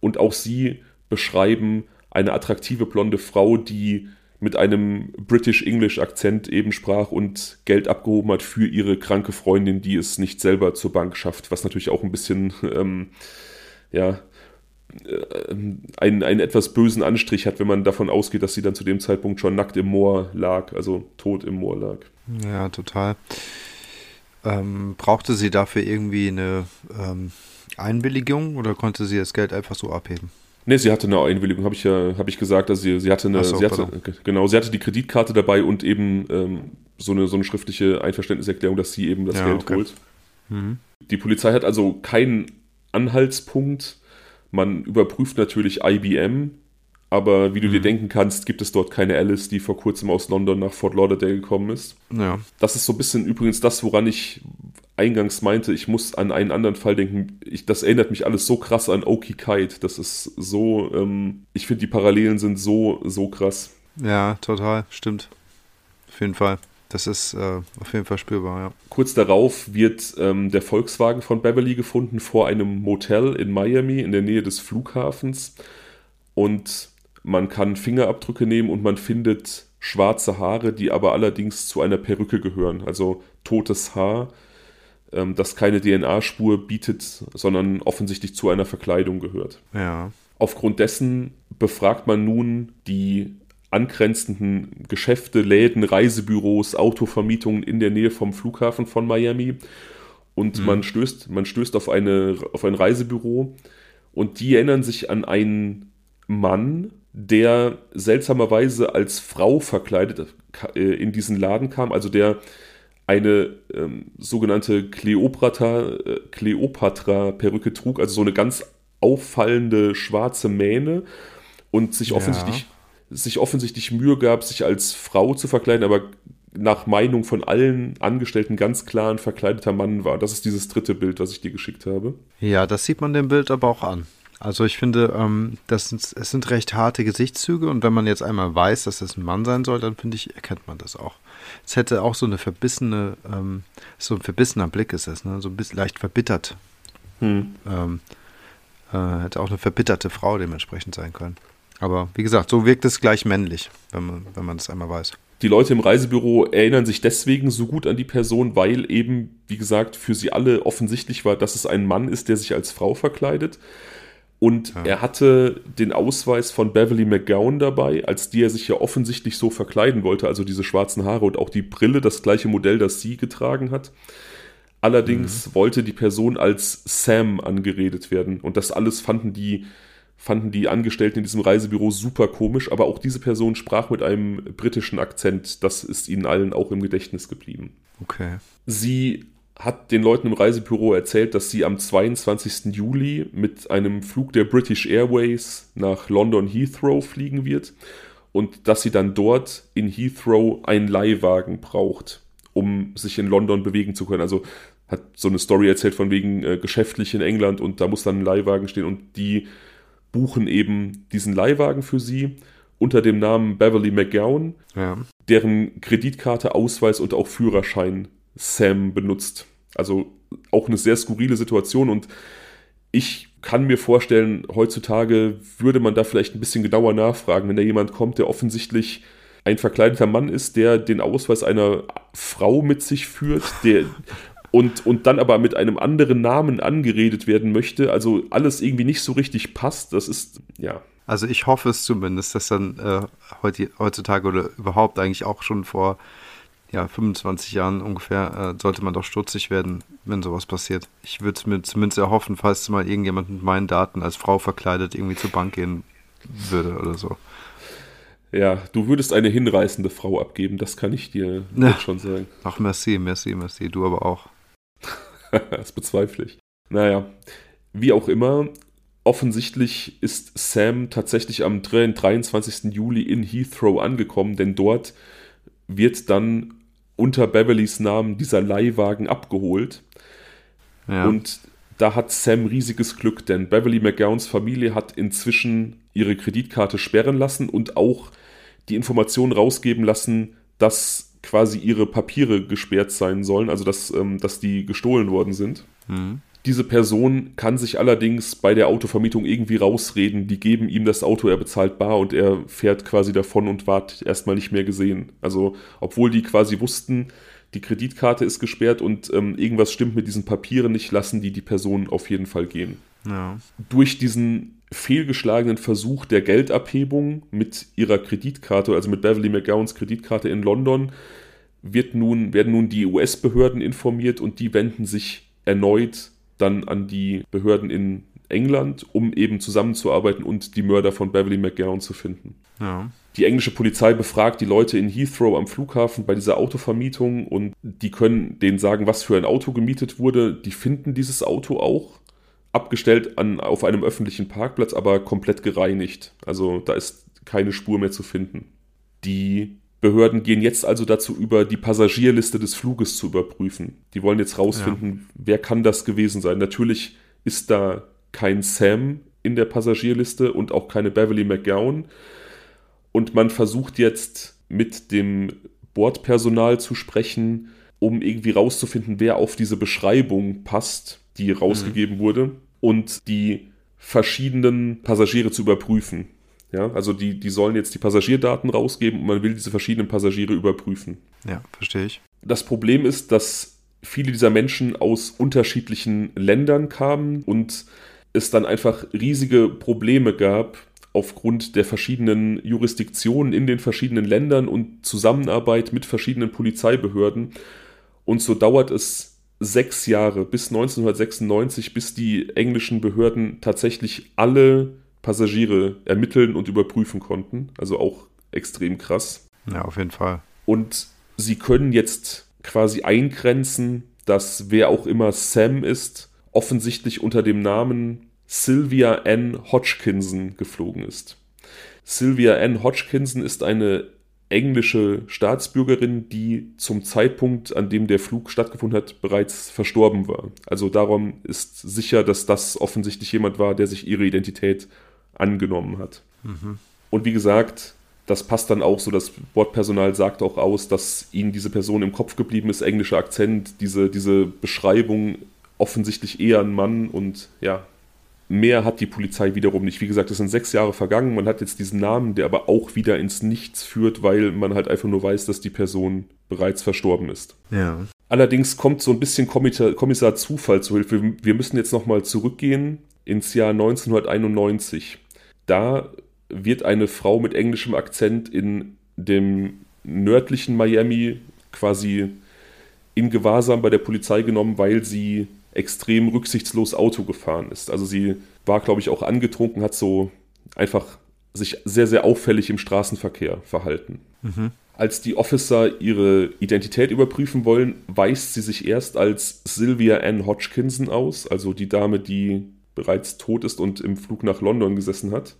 Und auch sie beschreiben eine attraktive blonde Frau, die mit einem British-English-Akzent eben sprach und Geld abgehoben hat für ihre kranke Freundin, die es nicht selber zur Bank schafft, was natürlich auch ein bisschen, ähm, ja, einen, einen etwas bösen Anstrich hat, wenn man davon ausgeht, dass sie dann zu dem Zeitpunkt schon nackt im Moor lag, also tot im Moor lag. Ja, total. Ähm, brauchte sie dafür irgendwie eine ähm, Einwilligung oder konnte sie das Geld einfach so abheben? Ne, sie hatte eine Einwilligung, habe ich ja, habe ich gesagt, dass sie, sie hatte eine, so, sie hatte, genau, sie hatte die Kreditkarte dabei und eben ähm, so eine so eine schriftliche Einverständniserklärung, dass sie eben das Ja, Geld okay. holt. Mhm. Die Polizei hat also keinen Anhaltspunkt. Man überprüft natürlich IBM, aber wie du dir denken kannst, gibt es dort keine Alice, die vor kurzem aus London nach Fort Lauderdale gekommen ist. Ja, Das ist so ein bisschen übrigens das, woran ich eingangs meinte, ich muss an einen anderen Fall denken. Ich, das erinnert mich alles so krass an Oki Kite. Das ist so, ähm, ich finde, die Parallelen sind so, so krass. ja, total, stimmt. Auf jeden Fall. Das ist äh, auf jeden Fall spürbar, ja. Kurz darauf wird ähm, der Volkswagen von Beverly gefunden vor einem Motel in Miami in der Nähe des Flughafens. Und man kann Fingerabdrücke nehmen und man findet schwarze Haare, die aber allerdings zu einer Perücke gehören. Also totes Haar, ähm, das keine DNA-Spur bietet, sondern offensichtlich zu einer Verkleidung gehört. Ja, Aufgrund dessen befragt man nun die angrenzenden Geschäfte, Läden, Reisebüros, Autovermietungen in der Nähe vom Flughafen von Miami. Und man, stößt, man stößt auf, eine, auf ein Reisebüro. Und die erinnern sich an einen Mann, der seltsamerweise als Frau verkleidet äh, in diesen Laden kam, also der eine ähm, sogenannte äh, Kleopatra-Perücke trug, also so eine ganz auffallende schwarze Mähne. Und sich Ja. Sich offensichtlich Mühe gab, sich als Frau zu verkleiden, aber nach Meinung von allen Angestellten ganz klar ein verkleideter Mann war. Das ist dieses dritte Bild, was ich dir geschickt habe. Ja, das sieht man dem Bild aber auch an. Also ich finde, ähm, das sind, es sind recht harte Gesichtszüge und wenn man jetzt einmal weiß, dass das ein Mann sein soll, dann finde ich, erkennt man das auch. Es hätte auch so eine verbissene, ähm, so ein verbissener Blick ist es, ne? so ein bisschen leicht verbittert. Hm. Ähm, äh, hätte auch eine verbitterte Frau dementsprechend sein können. Aber wie gesagt, so wirkt es gleich männlich, wenn man, wenn man einmal weiß. Die Leute im Reisebüro erinnern sich deswegen so gut an die Person, weil eben, wie gesagt, für sie alle offensichtlich war, dass es ein Mann ist, der sich als Frau verkleidet. Und Ja. er hatte den Ausweis von Beverly McGowan dabei, als die er sich ja offensichtlich so verkleiden wollte, also diese schwarzen Haare und auch die Brille, das gleiche Modell, das sie getragen hat. Allerdings wollte die Person als Sam angeredet werden. Und das alles fanden die, fanden die Angestellten in diesem Reisebüro super komisch. Aber auch diese Person sprach mit einem britischen Akzent. Das ist ihnen allen auch im Gedächtnis geblieben. Okay. Sie hat den Leuten im Reisebüro erzählt, dass sie am 22. Juli mit einem Flug der British Airways nach London Heathrow fliegen wird und dass sie dann dort in Heathrow einen Leihwagen braucht, um sich in London bewegen zu können. Also hat so eine Story erzählt von wegen äh, geschäftlich in England und da muss dann ein Leihwagen stehen und die buchen eben diesen Leihwagen für sie unter dem Namen Beverly McGowan, ja. deren Kreditkarte, Ausweis und auch Führerschein Sam benutzt. Also auch eine sehr skurrile Situation und ich kann mir vorstellen, heutzutage würde man da vielleicht ein bisschen genauer nachfragen, wenn da jemand kommt, der offensichtlich ein verkleideter Mann ist, der den Ausweis einer Frau mit sich führt, der und, und dann aber mit einem anderen Namen angeredet werden möchte. Also alles irgendwie nicht so richtig passt. Das ist, ja. Also ich hoffe es zumindest, dass dann äh, heutzutage oder überhaupt eigentlich auch schon vor ja, 25 Jahren ungefähr äh, sollte man doch stutzig werden, wenn sowas passiert. Ich würde es mir zumindest erhoffen, falls mal irgendjemand mit meinen Daten als Frau verkleidet irgendwie zur Bank gehen würde oder so. Ja, du würdest eine hinreißende Frau abgeben, das kann ich dir ja. schon sagen. Ach, merci, merci, merci. Du aber auch. das bezweifle ich. Naja, wie auch immer, offensichtlich ist Sam tatsächlich am 23. Juli in Heathrow angekommen, denn dort wird dann unter Beverlys Namen dieser Leihwagen abgeholt. Ja. Und da hat Sam riesiges Glück, denn Beverly McGowns Familie hat inzwischen ihre Kreditkarte sperren lassen und auch die Information rausgeben lassen, dass quasi ihre Papiere gesperrt sein sollen, also dass, ähm, dass die gestohlen worden sind. Mhm. Diese Person kann sich allerdings bei der Autovermietung irgendwie rausreden. Die geben ihm das Auto, er bezahlt bar und er fährt quasi davon und ward erstmal nicht mehr gesehen. Also, obwohl die quasi wussten, die Kreditkarte ist gesperrt und ähm, irgendwas stimmt mit diesen Papieren nicht, lassen die die Person auf jeden Fall gehen. Ja. Durch diesen fehlgeschlagenen Versuch der Geldabhebung mit ihrer Kreditkarte, also mit Beverly McGowans Kreditkarte in London, wird nun, werden nun die US-Behörden informiert und die wenden sich erneut dann an die Behörden in England, um eben zusammenzuarbeiten und die Mörder von Beverly McGowan zu finden. Ja. Die englische Polizei befragt die Leute in Heathrow am Flughafen bei dieser Autovermietung und die können denen sagen, was für ein Auto gemietet wurde. Die finden dieses Auto auch abgestellt an, auf einem öffentlichen Parkplatz, aber komplett gereinigt. Also da ist keine Spur mehr zu finden. Die Behörden gehen jetzt also dazu über, die Passagierliste des Fluges zu überprüfen. Die wollen jetzt rausfinden, ja. wer kann das gewesen sein. Natürlich ist da kein Sam in der Passagierliste und auch keine Beverly McGowan. Und man versucht jetzt mit dem Bordpersonal zu sprechen, um irgendwie rauszufinden, wer auf diese Beschreibung passt, die rausgegeben mhm. wurde, und die verschiedenen Passagiere zu überprüfen. Ja, also die, die sollen jetzt die Passagierdaten rausgeben und man will diese verschiedenen Passagiere überprüfen. Ja, verstehe ich. Das Problem ist, dass viele dieser Menschen aus unterschiedlichen Ländern kamen und es dann einfach riesige Probleme gab aufgrund der verschiedenen Jurisdiktionen in den verschiedenen Ländern und Zusammenarbeit mit verschiedenen Polizeibehörden. Und so dauert es sechs Jahre bis 1996, bis die englischen Behörden tatsächlich alle Passagiere ermitteln und überprüfen konnten. Also auch extrem krass. Ja, auf jeden Fall. Und sie können jetzt quasi eingrenzen, dass wer auch immer Sam ist, offensichtlich unter dem Namen Sylvia N. Hodgkinson geflogen ist. Sylvia N. Hodgkinson ist eine englische Staatsbürgerin, die zum Zeitpunkt, an dem der Flug stattgefunden hat, bereits verstorben war. Also darum ist sicher, dass das offensichtlich jemand war, der sich ihre Identität angenommen hat. Mhm. Und wie gesagt, das passt dann auch so, das Bordpersonal sagt auch aus, dass ihnen diese Person im Kopf geblieben ist, englischer Akzent, diese, diese Beschreibung offensichtlich eher ein Mann und ja, mehr hat die Polizei wiederum nicht. Wie gesagt, es sind sechs Jahre vergangen, man hat jetzt diesen Namen, der aber auch wieder ins Nichts führt, weil man halt einfach nur weiß, dass die Person bereits verstorben ist. Ja. Allerdings kommt so ein bisschen Kommissar, Zufall zu Hilfe. Wir müssen jetzt nochmal zurückgehen ins Jahr 1991 da wird eine Frau mit englischem Akzent in dem nördlichen Miami quasi in Gewahrsam bei der Polizei genommen, weil sie extrem rücksichtslos Auto gefahren ist. Also sie war, glaube ich, auch angetrunken, hat so einfach sich sehr, sehr auffällig im Straßenverkehr verhalten. Mhm. Als die Officer ihre Identität überprüfen wollen, weist sie sich erst als Sylvia Ann Hodgkinson aus, also die Dame, die bereits tot ist und im Flug nach London gesessen hat.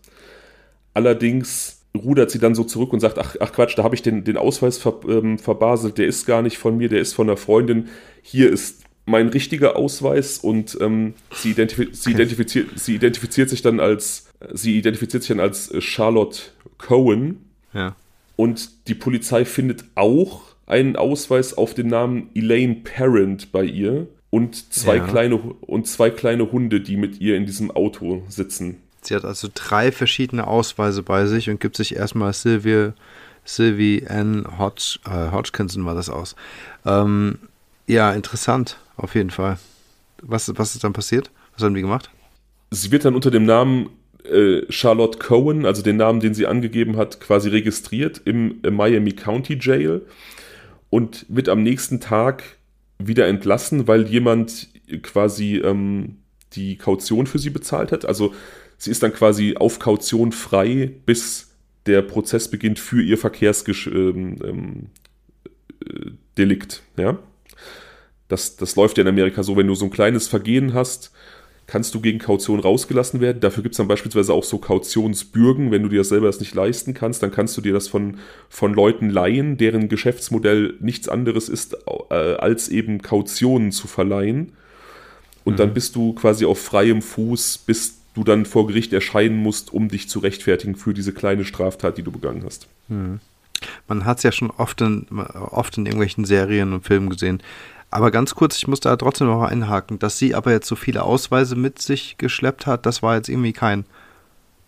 Allerdings rudert sie dann so zurück und sagt, ach, ach Quatsch, da habe ich den, den Ausweis ver, ähm, verbaselt, der ist gar nicht von mir, der ist von einer Freundin. Hier ist mein richtiger Ausweis und ähm, sie, identif sie, identifiziert, sie identifiziert sich dann als sie identifiziert sich dann als Charlotte Cohen. Ja. Und die Polizei findet auch einen Ausweis auf den Namen Elaine Parent bei ihr und zwei ja. kleine und zwei kleine Hunde, die mit ihr in diesem Auto sitzen. Sie hat also drei verschiedene Ausweise bei sich und gibt sich erstmal Sylvia, Sylvie Ann Hodge, äh, Hodgkinson war das aus. Ähm, ja, interessant, auf jeden Fall. Was, was ist dann passiert? Was haben die gemacht? Sie wird dann unter dem Namen äh, Charlotte Cohen, also den Namen, den sie angegeben hat, quasi registriert im Miami County Jail und wird am nächsten Tag wieder entlassen, weil jemand quasi ähm, die Kaution für sie bezahlt hat. Also sie ist dann quasi auf Kaution frei, bis der Prozess beginnt für ihr Verkehrsdelikt. Ähm, ähm, ja? Das, das läuft ja in Amerika so, wenn du so ein kleines Vergehen hast, kannst du gegen Kaution rausgelassen werden. Dafür gibt es dann beispielsweise auch so Kautionsbürgen. Wenn du dir das selber das nicht leisten kannst, dann kannst du dir das von, von Leuten leihen, deren Geschäftsmodell nichts anderes ist, äh, als eben Kautionen zu verleihen. Und mhm. dann bist du quasi auf freiem Fuß, bis du dann vor Gericht erscheinen musst, um dich zu rechtfertigen für diese kleine Straftat, die du begangen hast. Mhm. Man hat es ja schon oft in, oft in irgendwelchen Serien und Filmen gesehen. Aber ganz kurz, ich muss da trotzdem noch einhaken, dass sie aber jetzt so viele Ausweise mit sich geschleppt hat, das war jetzt irgendwie kein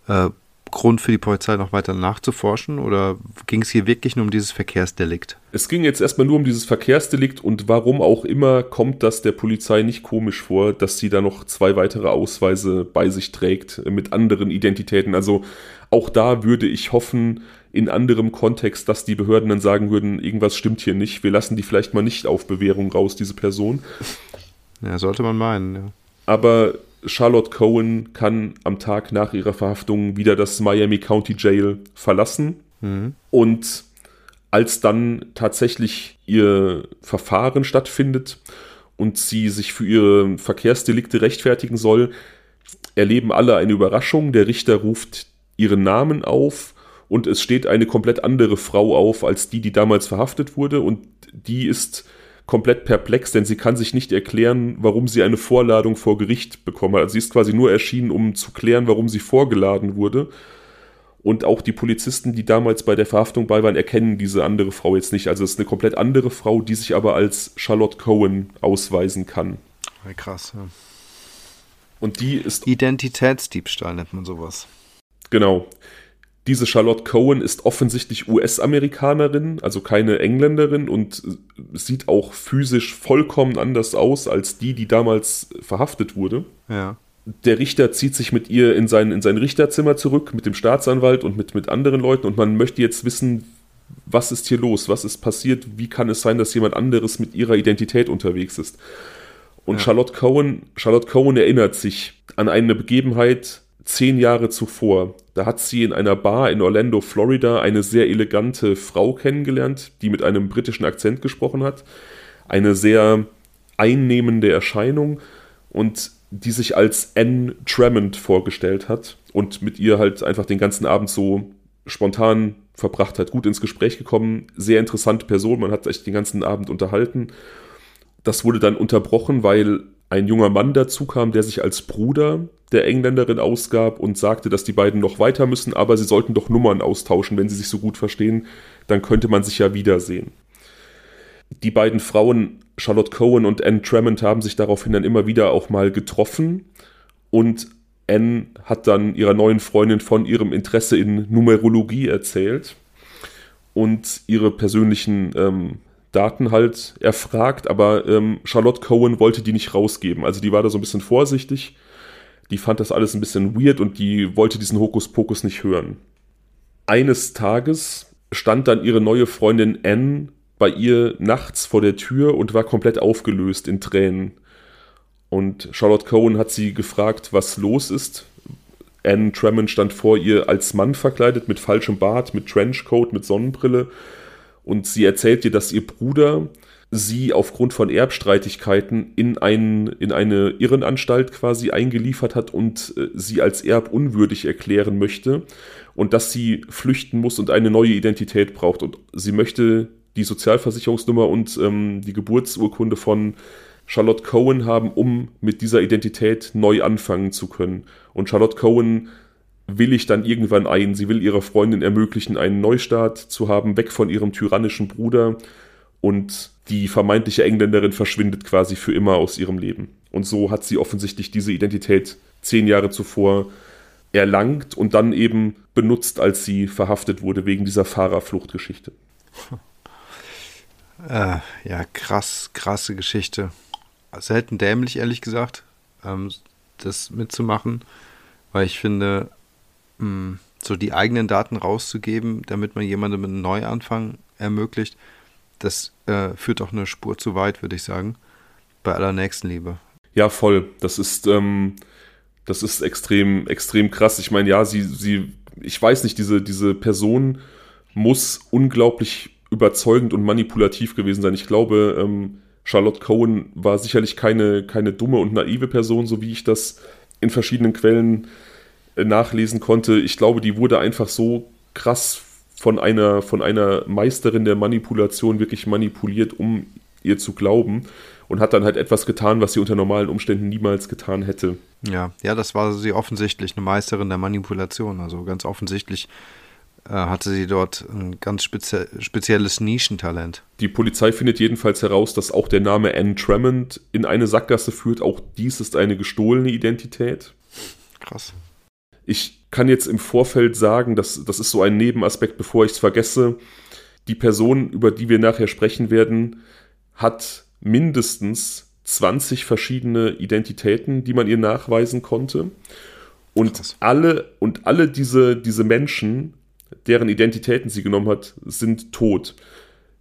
äh, Grund für die Polizei noch weiter nachzuforschen oder ging es hier wirklich nur um dieses Verkehrsdelikt? Es ging jetzt erstmal nur um dieses Verkehrsdelikt und warum auch immer kommt das der Polizei nicht komisch vor, dass sie da noch zwei weitere Ausweise bei sich trägt mit anderen Identitäten. Also auch da würde ich hoffen, in anderem Kontext, dass die Behörden dann sagen würden, irgendwas stimmt hier nicht, wir lassen die vielleicht mal nicht auf Bewährung raus, diese Person. Ja, sollte man meinen, ja. Aber Charlotte Cohen kann am Tag nach ihrer Verhaftung wieder das Miami County Jail verlassen. Mhm. Und als dann tatsächlich ihr Verfahren stattfindet und sie sich für ihre Verkehrsdelikte rechtfertigen soll, erleben alle eine Überraschung. Der Richter ruft ihren Namen auf und es steht eine komplett andere Frau auf als die, die damals verhaftet wurde und die ist komplett perplex, denn sie kann sich nicht erklären, warum sie eine Vorladung vor Gericht bekommen hat. Also sie ist quasi nur erschienen, um zu klären, warum sie vorgeladen wurde. Und auch die Polizisten, die damals bei der Verhaftung bei waren, erkennen diese andere Frau jetzt nicht. Also es ist eine komplett andere Frau, die sich aber als Charlotte Cohen ausweisen kann. Krass, ja. Und die ist. Identitätsdiebstahl nennt man sowas. Genau. Diese Charlotte Cohen ist offensichtlich US-Amerikanerin, also keine Engländerin und sieht auch physisch vollkommen anders aus als die, die damals verhaftet wurde. Ja. Der Richter zieht sich mit ihr in sein, in sein Richterzimmer zurück, mit dem Staatsanwalt und mit, mit anderen Leuten und man möchte jetzt wissen, was ist hier los, was ist passiert, wie kann es sein, dass jemand anderes mit ihrer Identität unterwegs ist. Und ja. Charlotte Cohen, Charlotte Cohen erinnert sich an eine Begebenheit, zehn Jahre zuvor. Da hat sie in einer Bar in Orlando, Florida, eine sehr elegante Frau kennengelernt, die mit einem britischen Akzent gesprochen hat. Eine sehr einnehmende Erscheinung und die sich als Anne Tremont vorgestellt hat und mit ihr halt einfach den ganzen Abend so spontan verbracht hat, gut ins Gespräch gekommen, sehr interessante Person, man hat sich den ganzen Abend unterhalten. Das wurde dann unterbrochen, weil ein junger Mann dazu kam, der sich als Bruder der Engländerin ausgab und sagte, dass die beiden noch weiter müssen, aber sie sollten doch Nummern austauschen, wenn sie sich so gut verstehen, dann könnte man sich ja wiedersehen. Die beiden Frauen, Charlotte Cohen und Anne Tremont, haben sich daraufhin dann immer wieder auch mal getroffen und Anne hat dann ihrer neuen Freundin von ihrem Interesse in Numerologie erzählt und ihre persönlichen ähm, Daten halt erfragt, aber ähm, Charlotte Cohen wollte die nicht rausgeben. Also die war da so ein bisschen vorsichtig. Die fand das alles ein bisschen weird und die wollte diesen Hokuspokus nicht hören. Eines Tages stand dann ihre neue Freundin Anne bei ihr nachts vor der Tür und war komplett aufgelöst in Tränen. Und Charlotte Cohen hat sie gefragt, was los ist. Anne Tremont stand vor ihr als Mann verkleidet, mit falschem Bart, mit Trenchcoat, mit Sonnenbrille und sie erzählt dir, dass ihr Bruder sie aufgrund von Erbstreitigkeiten in, ein, in eine Irrenanstalt quasi eingeliefert hat und äh, sie als erbunwürdig erklären möchte und dass sie flüchten muss und eine neue Identität braucht. Und sie möchte die Sozialversicherungsnummer und ähm, die Geburtsurkunde von Charlotte Cohen haben, um mit dieser Identität neu anfangen zu können. Und Charlotte Cohen will ich dann irgendwann ein. Sie will ihrer Freundin ermöglichen, einen Neustart zu haben, weg von ihrem tyrannischen Bruder. Und die vermeintliche Engländerin verschwindet quasi für immer aus ihrem Leben. Und so hat sie offensichtlich diese Identität zehn Jahre zuvor erlangt und dann eben benutzt, als sie verhaftet wurde wegen dieser Fahrerfluchtgeschichte. Äh, ja, krass, krasse Geschichte. Selten dämlich, ehrlich gesagt, ähm, das mitzumachen, weil ich finde, mh, hm, so die eigenen Daten rauszugeben, damit man jemandem einen Neuanfang ermöglicht, das äh, führt doch eine Spur zu weit, würde ich sagen. Bei aller Nächstenliebe. Ja, voll. Das ist, ähm, das ist extrem, extrem krass. Ich meine, ja, sie, sie, ich weiß nicht, diese, diese Person muss unglaublich überzeugend und manipulativ gewesen sein. Ich glaube, ähm, Charlotte Cohen war sicherlich keine, keine dumme und naive Person, so wie ich das in verschiedenen Quellen äh, nachlesen konnte. Ich glaube, die wurde einfach so krass von einer, von einer Meisterin der Manipulation wirklich manipuliert, um ihr zu glauben und hat dann halt etwas getan, was sie unter normalen Umständen niemals getan hätte. Ja, ja, das war sie offensichtlich, eine Meisterin der Manipulation. Also ganz offensichtlich äh, hatte sie dort ein ganz spezie spezielles Nischentalent. Die Polizei findet jedenfalls heraus, dass auch der Name Anne Tremont in eine Sackgasse führt. Auch dies ist eine gestohlene Identität. Krass. Ich kann jetzt im Vorfeld sagen, dass das ist so ein Nebenaspekt, bevor ich es vergesse. Die Person, über die wir nachher sprechen werden, hat mindestens 20 verschiedene Identitäten, die man ihr nachweisen konnte. Und Krass. alle, und alle diese, diese Menschen, deren Identitäten sie genommen hat, sind tot.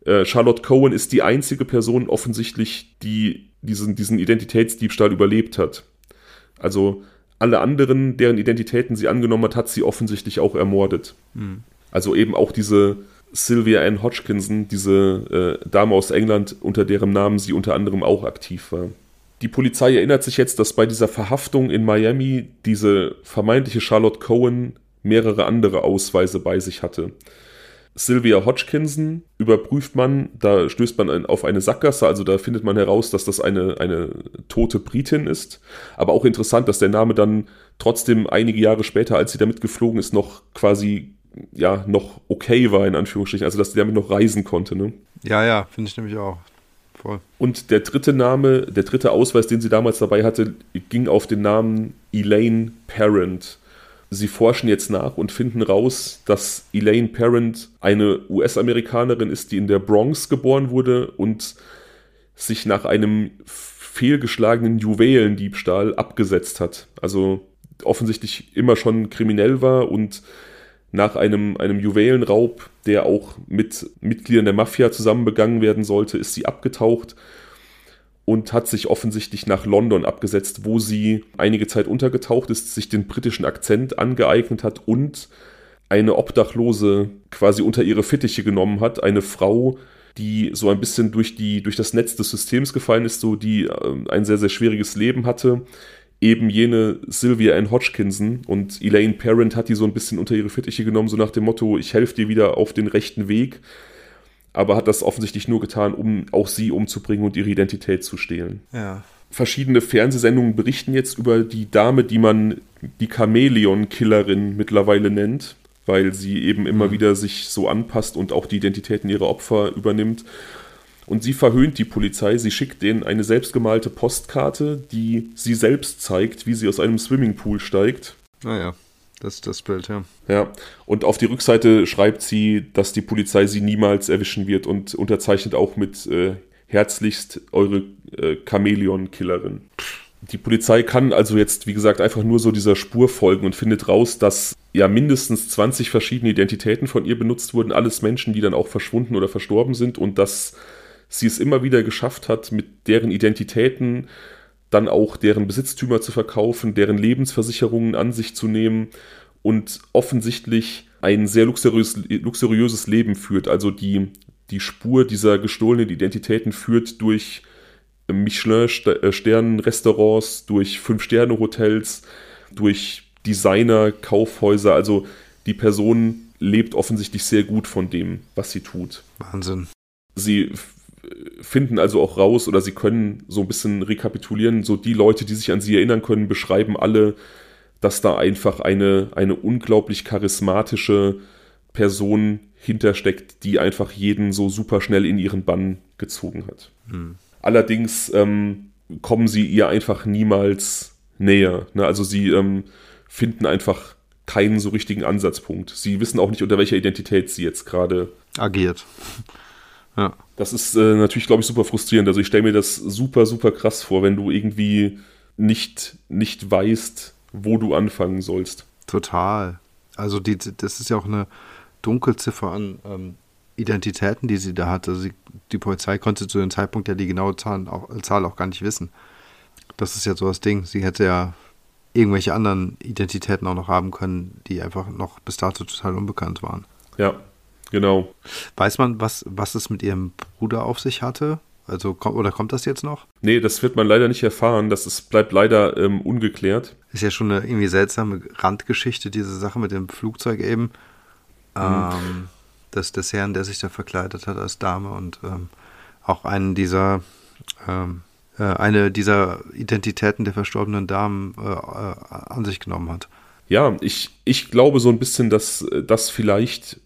Äh, Charlotte Cohen ist die einzige Person offensichtlich, die diesen, diesen Identitätsdiebstahl überlebt hat. Also alle anderen, deren Identitäten sie angenommen hat, hat sie offensichtlich auch ermordet. Mhm. Also eben auch diese, Sylvia Ann Hodgkinson, diese äh, Dame aus England, unter deren Namen sie unter anderem auch aktiv war. Die Polizei erinnert sich jetzt, dass bei dieser Verhaftung in Miami diese vermeintliche Charlotte Cohen mehrere andere Ausweise bei sich hatte. Sylvia Hodgkinson überprüft man, da stößt man auf eine Sackgasse, also da findet man heraus, dass das eine, eine tote Britin ist. Aber auch interessant, dass der Name dann trotzdem einige Jahre später, als sie damit geflogen ist, noch quasi ja noch okay war, in Anführungsstrichen, also dass die damit noch reisen konnte. Ne? Ja, ja, finde ich nämlich auch. Voll. Und der dritte Name, der dritte Ausweis, den sie damals dabei hatte, ging auf den Namen Elaine Parent. Sie forschen jetzt nach und finden raus, dass Elaine Parent eine US-Amerikanerin ist, die in der Bronx geboren wurde und sich nach einem fehlgeschlagenen Juwelendiebstahl abgesetzt hat. Also offensichtlich immer schon kriminell war und nach einem, einem Juwelenraub, der auch mit Mitgliedern der Mafia zusammen begangen werden sollte, ist sie abgetaucht und hat sich offensichtlich nach London abgesetzt, wo sie einige Zeit untergetaucht ist, sich den britischen Akzent angeeignet hat und eine Obdachlose quasi unter ihre Fittiche genommen hat, eine Frau, die so ein bisschen durch, die, durch das Netz des Systems gefallen ist, so die äh, ein sehr, sehr schwieriges Leben hatte, eben jene Sylvia Ann Hodgkinson und Elaine Parent hat die so ein bisschen unter ihre Fittiche genommen, so nach dem Motto, ich helfe dir wieder auf den rechten Weg, aber hat das offensichtlich nur getan, um auch sie umzubringen und ihre Identität zu stehlen. Ja. Verschiedene Fernsehsendungen berichten jetzt über die Dame, die man die Chamäleon-Killerin mittlerweile nennt, weil sie eben immer mhm. wieder sich so anpasst und auch die Identitäten ihrer Opfer übernimmt. Und sie verhöhnt die Polizei. Sie schickt denen eine selbstgemalte Postkarte, die sie selbst zeigt, wie sie aus einem Swimmingpool steigt. Naja, das ist das Bild, ja. Ja, und auf die Rückseite schreibt sie, dass die Polizei sie niemals erwischen wird und unterzeichnet auch mit äh, herzlichst eure äh, Chamäleon-Killerin. Die Polizei kann also jetzt, wie gesagt, einfach nur so dieser Spur folgen und findet raus, dass ja mindestens 20 verschiedene Identitäten von ihr benutzt wurden, alles Menschen, die dann auch verschwunden oder verstorben sind und dass sie es immer wieder geschafft hat, mit deren Identitäten dann auch deren Besitztümer zu verkaufen, deren Lebensversicherungen an sich zu nehmen und offensichtlich ein sehr luxuriös, luxuriöses Leben führt. Also die, die Spur dieser gestohlenen Identitäten führt durch Michelin-Sternen-Restaurants, durch Fünf-Sterne-Hotels, durch Designer-Kaufhäuser. Also die Person lebt offensichtlich sehr gut von dem, was sie tut. Wahnsinn. Sie finden also auch raus oder sie können so ein bisschen rekapitulieren, so die Leute, die sich an sie erinnern können, beschreiben alle, dass da einfach eine, eine unglaublich charismatische Person hintersteckt, die einfach jeden so super schnell in ihren Bann gezogen hat. Hm. Allerdings ähm, kommen sie ihr einfach niemals näher. Ne? Also sie ähm, finden einfach keinen so richtigen Ansatzpunkt. Sie wissen auch nicht, unter welcher Identität sie jetzt gerade agiert. Ja. Das ist äh, natürlich, glaube ich, super frustrierend. Also ich stelle mir das super, super krass vor, wenn du irgendwie nicht, nicht weißt, wo du anfangen sollst. Total. Also die, das ist ja auch eine Dunkelziffer an ähm, Identitäten, die sie da hat. Also sie, die Polizei konnte zu dem Zeitpunkt ja die genaue Zahl auch, Zahl auch gar nicht wissen. Das ist ja so das Ding. Sie hätte ja irgendwelche anderen Identitäten auch noch haben können, die einfach noch bis dato total unbekannt waren. Ja, genau. Weiß man, was, was es mit ihrem Bruder auf sich hatte? Also oder kommt das jetzt noch? Nee, das wird man leider nicht erfahren. Das ist, bleibt leider ähm, ungeklärt. Ist ja schon eine irgendwie seltsame Randgeschichte, diese Sache mit dem Flugzeug eben. Mhm. Ähm, des, des Herrn, der sich da verkleidet hat als Dame und ähm, auch einen dieser ähm, äh, eine dieser Identitäten der verstorbenen Damen äh, äh, an sich genommen hat. Ja, ich, ich glaube so ein bisschen, dass das vielleicht,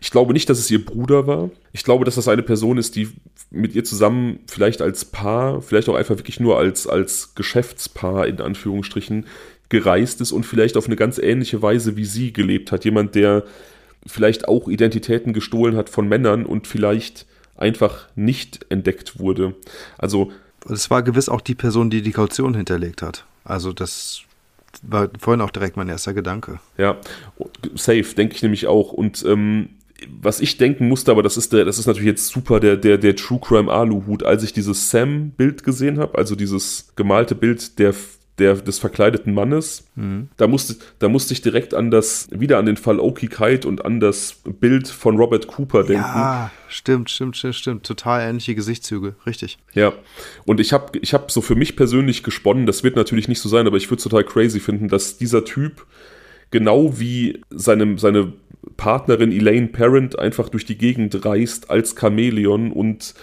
ich glaube nicht, dass es ihr Bruder war. Ich glaube, dass das eine Person ist, die mit ihr zusammen vielleicht als Paar, vielleicht auch einfach wirklich nur als, als Geschäftspaar in Anführungsstrichen gereist ist und vielleicht auf eine ganz ähnliche Weise wie sie gelebt hat. Jemand, der vielleicht auch Identitäten gestohlen hat von Männern und vielleicht einfach nicht entdeckt wurde. Also es war gewiss auch die Person, die die Kaution hinterlegt hat. Also das war vorhin auch direkt mein erster Gedanke. Ja, safe, denke ich nämlich auch. Und ähm, was ich denken musste, aber das ist der, das ist natürlich jetzt super der, der, der True Crime Aluhut, als ich dieses Sam-Bild gesehen habe, also dieses gemalte Bild der der, des verkleideten Mannes. Mhm. Da, musste, da musste ich direkt an das, wieder an den Fall Oki Kite und an das Bild von Robert Cooper denken. Ja, stimmt, stimmt, stimmt, stimmt. Total ähnliche Gesichtszüge, richtig. Ja, und ich habe ich hab so für mich persönlich gesponnen, das wird natürlich nicht so sein, aber ich würde es total crazy finden, dass dieser Typ genau wie seine, seine Partnerin Elaine Parent einfach durch die Gegend reist als Chamäleon und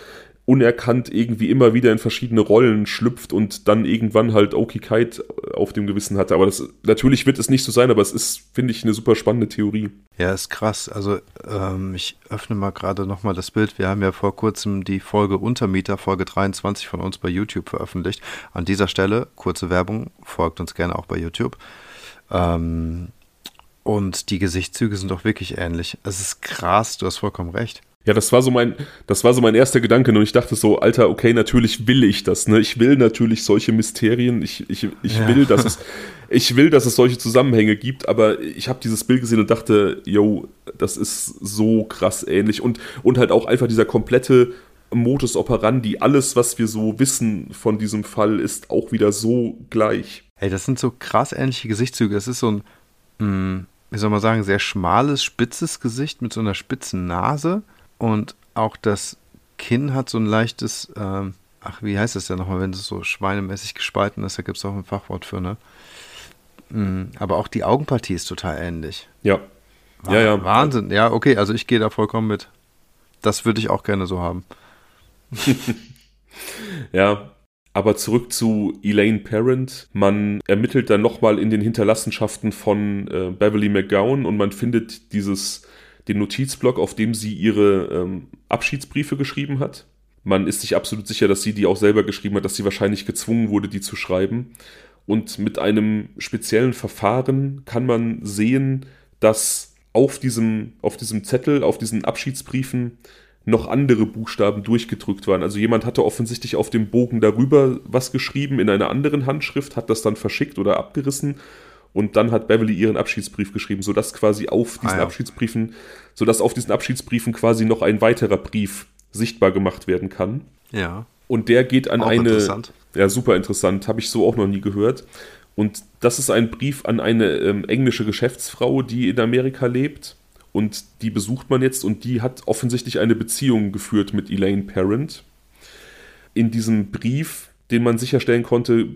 unerkannt irgendwie immer wieder in verschiedene Rollen schlüpft und dann irgendwann halt Oki Kite auf dem Gewissen hatte. Aber das natürlich wird es nicht so sein, aber es ist, finde ich, eine super spannende Theorie. Ja, ist krass. Also ähm, ich öffne mal gerade nochmal das Bild. Wir haben ja vor kurzem die Folge Untermieter, Folge 23 von uns bei YouTube veröffentlicht. An dieser Stelle, kurze Werbung, folgt uns gerne auch bei YouTube. Ähm, und die Gesichtszüge sind doch wirklich ähnlich. Es ist krass, du hast vollkommen recht. Ja, das war so mein, das war so mein erster Gedanke und ich dachte so, Alter, okay, natürlich will ich das, ne? Ich will natürlich solche Mysterien, ich, ich, ich ja. will, dass es, ich will, dass es solche Zusammenhänge gibt, aber ich habe dieses Bild gesehen und dachte, yo, das ist so krass ähnlich und, und halt auch einfach dieser komplette Modus operandi, alles, was wir so wissen von diesem Fall, ist auch wieder so gleich. Hey, das sind so krass ähnliche Gesichtszüge. Das ist so ein, mh, wie soll man sagen, sehr schmales, spitzes Gesicht mit so einer spitzen Nase und auch das Kinn hat so ein leichtes, ähm, ach, wie heißt das denn nochmal, wenn es so schweinemäßig gespalten ist, da gibt es auch ein Fachwort für, ne? Mhm, aber auch die Augenpartie ist total ähnlich. Ja. War, ja, ja. Wahnsinn. Ja, okay, also ich gehe da vollkommen mit. Das würde ich auch gerne so haben. ja, aber zurück zu Elaine Parent. Man ermittelt dann nochmal in den Hinterlassenschaften von äh, Beverly McGowan und man findet dieses den Notizblock, auf dem sie ihre ähm, Abschiedsbriefe geschrieben hat. Man ist sich absolut sicher, dass sie die auch selber geschrieben hat, dass sie wahrscheinlich gezwungen wurde, die zu schreiben. Und mit einem speziellen Verfahren kann man sehen, dass auf diesem, auf diesem Zettel, auf diesen Abschiedsbriefen noch andere Buchstaben durchgedrückt waren. Also jemand hatte offensichtlich auf dem Bogen darüber was geschrieben in einer anderen Handschrift, hat das dann verschickt oder abgerissen und dann hat Beverly ihren Abschiedsbrief geschrieben, sodass quasi auf diesen ah, ja. Abschiedsbriefen, sodass auf diesen Abschiedsbriefen quasi noch ein weiterer Brief sichtbar gemacht werden kann. Ja. Und der geht an auch eine. Interessant. Ja, super interessant. Habe ich so auch noch nie gehört. Und das ist ein Brief an eine ähm, englische Geschäftsfrau, die in Amerika lebt. Und die besucht man jetzt und die hat offensichtlich eine Beziehung geführt mit Elaine Parent. In diesem Brief, den man sicherstellen konnte,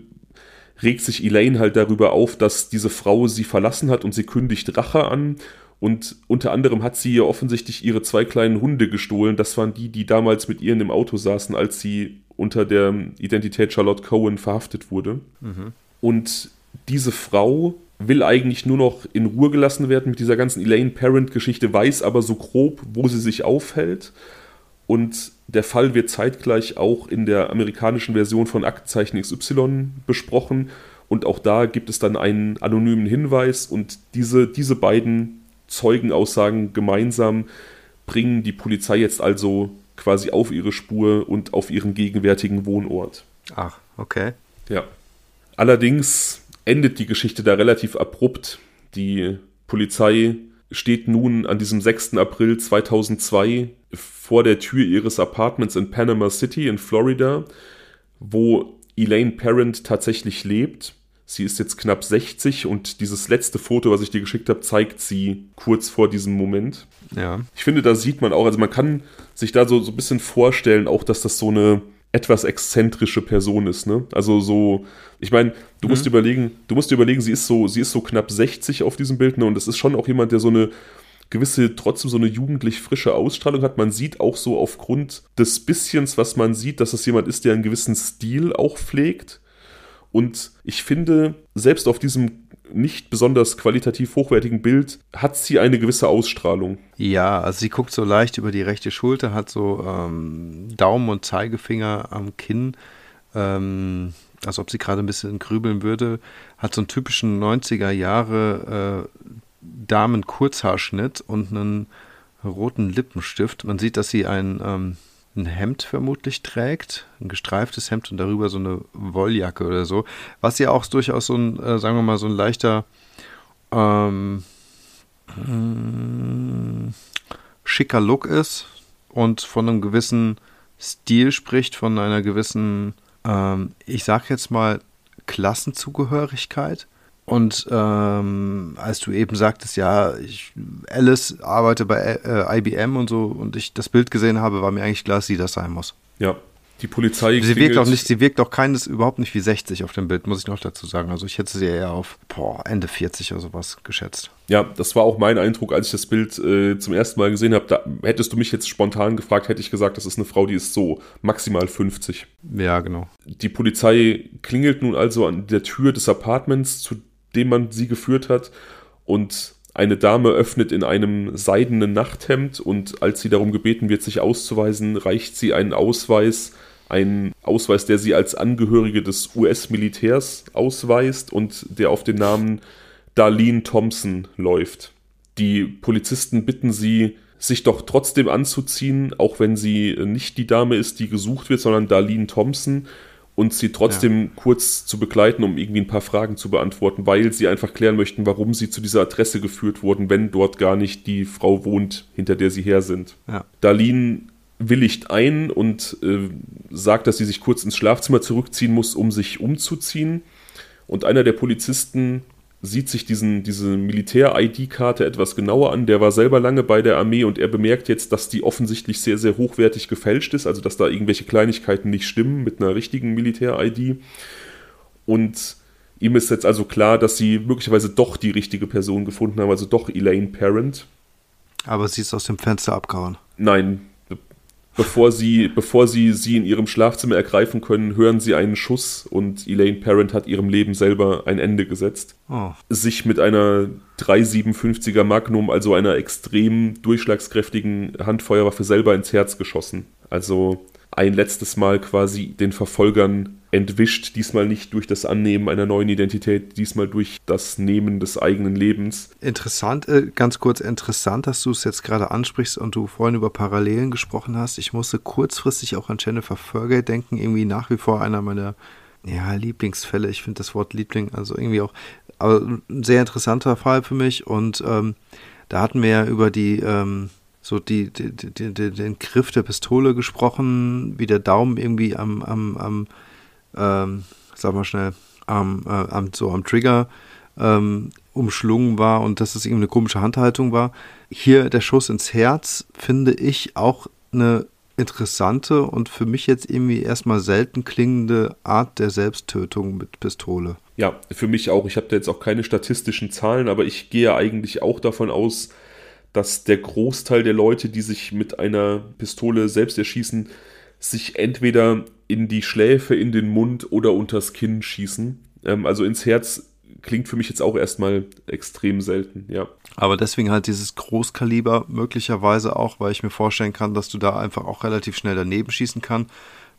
regt sich Elaine halt darüber auf, dass diese Frau sie verlassen hat und sie kündigt Rache an Und unter anderem hat sie ihr offensichtlich ihre zwei kleinen Hunde gestohlen. Das waren die, die damals mit ihr in dem Auto saßen, als sie unter der Identität Charlotte Cohen verhaftet wurde. Mhm. Und diese Frau will eigentlich nur noch in Ruhe gelassen werden mit dieser ganzen Elaine Parent-Geschichte, weiß aber so grob, wo sie sich aufhält. Und der Fall wird zeitgleich auch in der amerikanischen Version von Aktenzeichen XY besprochen. Und auch da gibt es dann einen anonymen Hinweis. Und diese, diese beiden Zeugenaussagen gemeinsam bringen die Polizei jetzt also quasi auf ihre Spur und auf ihren gegenwärtigen Wohnort. Ach, okay. Ja. Allerdings endet die Geschichte da relativ abrupt. Die Polizei steht nun an diesem 6. April 2002 vor der Tür ihres Apartments in Panama City in Florida, wo Elaine Parent tatsächlich lebt. Sie ist jetzt knapp 60 und dieses letzte Foto, was ich dir geschickt habe, zeigt sie kurz vor diesem Moment. Ja. Ich finde, da sieht man auch, also man kann sich da so, so ein bisschen vorstellen, auch dass das so eine etwas exzentrische Person ist, ne? Also so, ich meine, du mhm. musst überlegen, du musst überlegen, sie ist so, sie ist so knapp 60 auf diesem Bild, ne? Und das ist schon auch jemand, der so eine gewisse, trotzdem so eine jugendlich frische Ausstrahlung hat. Man sieht auch so aufgrund des Bisschens, was man sieht, dass es jemand ist, der einen gewissen Stil auch pflegt. Und ich finde, selbst auf diesem nicht besonders qualitativ hochwertigen Bild hat sie eine gewisse Ausstrahlung. Ja, also sie guckt so leicht über die rechte Schulter, hat so ähm, Daumen und Zeigefinger am Kinn, ähm, als ob sie gerade ein bisschen grübeln würde, hat so einen typischen 90er Jahre äh, Damen-Kurzhaarschnitt und einen roten Lippenstift. Man sieht, dass sie ein ähm, ein Hemd vermutlich trägt, ein gestreiftes Hemd und darüber so eine Wolljacke oder so, was ja auch durchaus so ein, äh, sagen wir mal, so ein leichter ähm, äh, schicker Look ist und von einem gewissen Stil spricht, von einer gewissen, ähm, ich sag jetzt mal, Klassenzugehörigkeit. Und ähm, als du eben sagtest, ja, ich, Alice arbeite bei äh, IBM und so und ich das Bild gesehen habe, war mir eigentlich klar, dass sie das sein muss. Ja, die Polizei. Sie wirkt auch nicht, sie wirkt auch keines überhaupt nicht wie 60 auf dem Bild, muss ich noch dazu sagen. Also ich hätte sie eher auf boah, Ende 40 oder sowas geschätzt. Ja, das war auch mein Eindruck, als ich das Bild äh, zum ersten Mal gesehen habe. Da hättest du mich jetzt spontan gefragt, hätte ich gesagt, das ist eine Frau, die ist so maximal 50. Ja, genau. Die Polizei klingelt nun also an der Tür des Apartments, zu dem man sie geführt hat. Und eine Dame öffnet in einem seidenen Nachthemd und als sie darum gebeten wird, sich auszuweisen, reicht sie einen Ausweis, einen Ausweis, der sie als Angehörige des US-Militärs ausweist und der auf den Namen Darlene Thompson läuft. Die Polizisten bitten sie, sich doch trotzdem anzuziehen, auch wenn sie nicht die Dame ist, die gesucht wird, sondern Darlene Thompson und sie trotzdem ja. kurz zu begleiten, um irgendwie ein paar Fragen zu beantworten, weil sie einfach klären möchten, warum sie zu dieser Adresse geführt wurden, wenn dort gar nicht die Frau wohnt, hinter der sie her sind. Ja. Darlene willigt ein und äh, sagt, dass sie sich kurz ins Schlafzimmer zurückziehen muss, um sich umzuziehen. Und einer der Polizisten sieht sich diesen, diese Militär-ID-Karte etwas genauer an. Der war selber lange bei der Armee und er bemerkt jetzt, dass die offensichtlich sehr, sehr hochwertig gefälscht ist, also dass da irgendwelche Kleinigkeiten nicht stimmen mit einer richtigen Militär-ID. Und ihm ist jetzt also klar, dass sie möglicherweise doch die richtige Person gefunden haben, also doch Elaine Parent. Aber sie ist aus dem Fenster abgehauen. Nein, bevor sie, bevor sie sie in ihrem Schlafzimmer ergreifen können, hören sie einen Schuss und Elaine Parent hat ihrem Leben selber ein Ende gesetzt. Oh. Sich mit einer 357er Magnum, also einer extrem durchschlagskräftigen Handfeuerwaffe, selber ins Herz geschossen. Also ein letztes Mal quasi den Verfolgern entwischt, diesmal nicht durch das Annehmen einer neuen Identität, diesmal durch das Nehmen des eigenen Lebens. Interessant, äh, ganz kurz interessant, dass du es jetzt gerade ansprichst und du vorhin über Parallelen gesprochen hast. Ich musste kurzfristig auch an Jennifer Fergay denken, irgendwie nach wie vor einer meiner ja, Lieblingsfälle. Ich finde das Wort Liebling, also irgendwie auch, aber ein sehr interessanter Fall für mich und ähm, da hatten wir ja über die ähm, so die, die, die, den Griff der Pistole gesprochen, wie der Daumen irgendwie am, am, am ähm, sag mal schnell, am, äh, am, so am Trigger ähm, umschlungen war und dass es irgendwie eine komische Handhaltung war. Hier der Schuss ins Herz finde ich auch eine interessante und für mich jetzt irgendwie erstmal selten klingende Art der Selbsttötung mit Pistole. Ja, für mich auch. Ich habe da jetzt auch keine statistischen Zahlen, aber ich gehe eigentlich auch davon aus, dass der Großteil der Leute, die sich mit einer Pistole selbst erschießen, sich entweder in die Schläfe, in den Mund oder unters Kinn schießen. Ähm, also ins Herz klingt für mich jetzt auch erstmal extrem selten, ja. Aber deswegen halt dieses Großkaliber möglicherweise auch, weil ich mir vorstellen kann, dass du da einfach auch relativ schnell daneben schießen kann.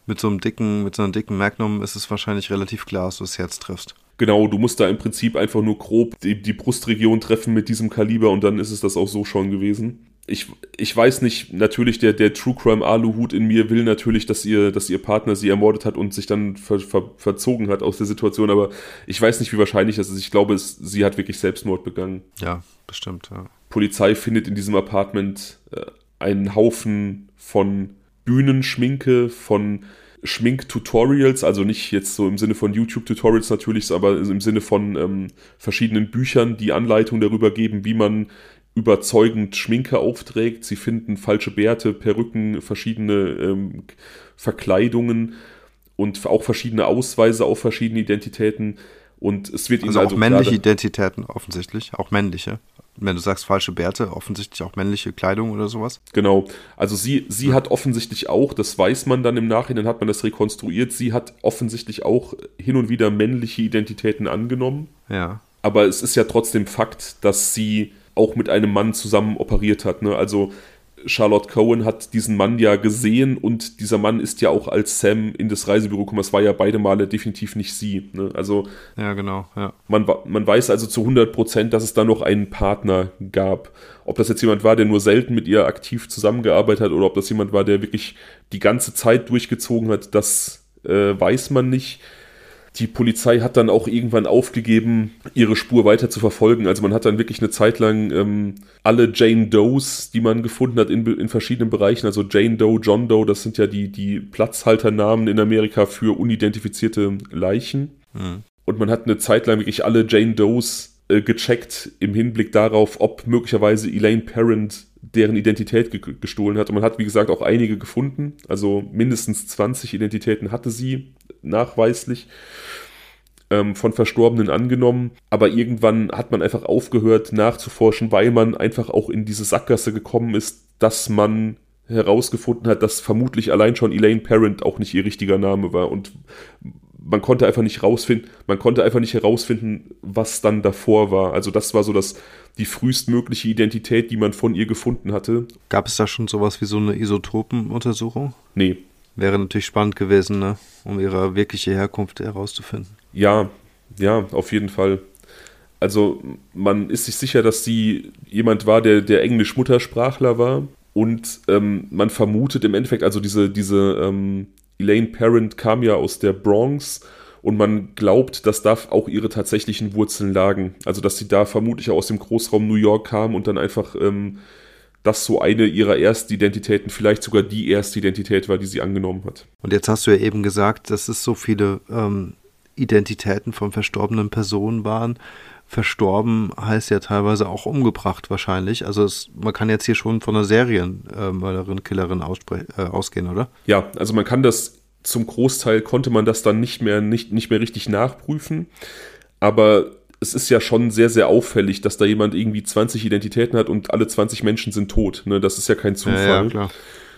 Mit so einem dicken, mit so einem dicken Magnum ist es wahrscheinlich relativ klar, dass du das Herz triffst. Genau, du musst da im Prinzip einfach nur grob die, die Brustregion treffen mit diesem Kaliber und dann ist es das auch so schon gewesen ich, ich weiß nicht, natürlich der, der True Crime Aluhut in mir will natürlich, dass ihr, dass ihr Partner sie ermordet hat und sich dann ver, ver, verzogen hat aus der Situation, aber ich weiß nicht, wie wahrscheinlich das ist. Ich glaube, es, sie hat wirklich Selbstmord begangen. Ja, bestimmt, ja. Polizei findet in diesem Apartment äh, einen Haufen von Bühnenschminke, von Schminktutorials, also nicht jetzt so im Sinne von YouTube-Tutorials natürlich, aber im Sinne von ähm, verschiedenen Büchern, die Anleitung darüber geben, wie man überzeugend Schminke aufträgt. Sie finden falsche Bärte, Perücken, verschiedene ähm, Verkleidungen und auch verschiedene Ausweise auf verschiedene Identitäten. Und es wird also ihnen also auch männliche Identitäten offensichtlich, auch männliche. Wenn du sagst falsche Bärte, offensichtlich auch männliche Kleidung oder sowas. Genau. Also sie, sie hat offensichtlich auch, das weiß man dann im Nachhinein, hat man das rekonstruiert, sie hat offensichtlich auch hin und wieder männliche Identitäten angenommen. Ja. Aber es ist ja trotzdem Fakt, dass sie auch mit einem Mann zusammen operiert hat. Ne? Also Charlotte Cohen hat diesen Mann ja gesehen und dieser Mann ist ja auch als Sam in das Reisebüro gekommen. Es war ja beide Male definitiv nicht sie. Ne? Also ja, genau. Ja. Man, man weiß also zu 100 Prozent, dass es da noch einen Partner gab. Ob das jetzt jemand war, der nur selten mit ihr aktiv zusammengearbeitet hat oder ob das jemand war, der wirklich die ganze Zeit durchgezogen hat, das äh, weiß man nicht die Polizei hat dann auch irgendwann aufgegeben, ihre Spur weiter zu verfolgen. Also man hat dann wirklich eine Zeit lang ähm, alle Jane Does, die man gefunden hat in, in verschiedenen Bereichen, also Jane Doe, John Doe, das sind ja die, die Platzhalternamen in Amerika für unidentifizierte Leichen. Mhm. Und man hat eine Zeit lang wirklich alle Jane Does äh, gecheckt im Hinblick darauf, ob möglicherweise Elaine Parent deren Identität ge gestohlen hat. Und man hat, wie gesagt, auch einige gefunden. Also mindestens 20 Identitäten hatte sie nachweislich ähm, von Verstorbenen angenommen. Aber irgendwann hat man einfach aufgehört nachzuforschen, weil man einfach auch in diese Sackgasse gekommen ist, dass man herausgefunden hat, dass vermutlich allein schon Elaine Parent auch nicht ihr richtiger Name war und man konnte einfach nicht rausfinden, man konnte einfach nicht herausfinden, was dann davor war. Also das war so das die frühestmögliche Identität, die man von ihr gefunden hatte. Gab es da schon sowas wie so eine Isotopenuntersuchung? Nee. Wäre natürlich spannend gewesen, ne? um ihre wirkliche Herkunft herauszufinden. Ja, ja, auf jeden Fall. Also man ist sich sicher, dass sie jemand war, der, der Englisch-Muttersprachler war. Und ähm, man vermutet im Endeffekt, also diese, diese ähm, Elaine Parent kam ja aus der Bronx und man glaubt, dass da auch ihre tatsächlichen Wurzeln lagen. Also dass sie da vermutlich aus dem Großraum New York kam und dann einfach ähm, das so eine ihrer Erstidentitäten, vielleicht sogar die Erstidentität war, die sie angenommen hat. Und jetzt hast du ja eben gesagt, dass es so viele ähm, Identitäten von verstorbenen Personen waren. Verstorben heißt ja teilweise auch umgebracht wahrscheinlich. Also es, man kann jetzt hier schon von einer Serienmörderin, Killerin äh, ausgehen, oder? Ja, also man kann das zum Großteil konnte man das dann nicht mehr, nicht, nicht mehr richtig nachprüfen. Aber es ist ja schon sehr, sehr auffällig, dass da jemand irgendwie 20 Identitäten hat und alle 20 Menschen sind tot. Ne? Das ist ja kein Zufall. Ja, ja, klar.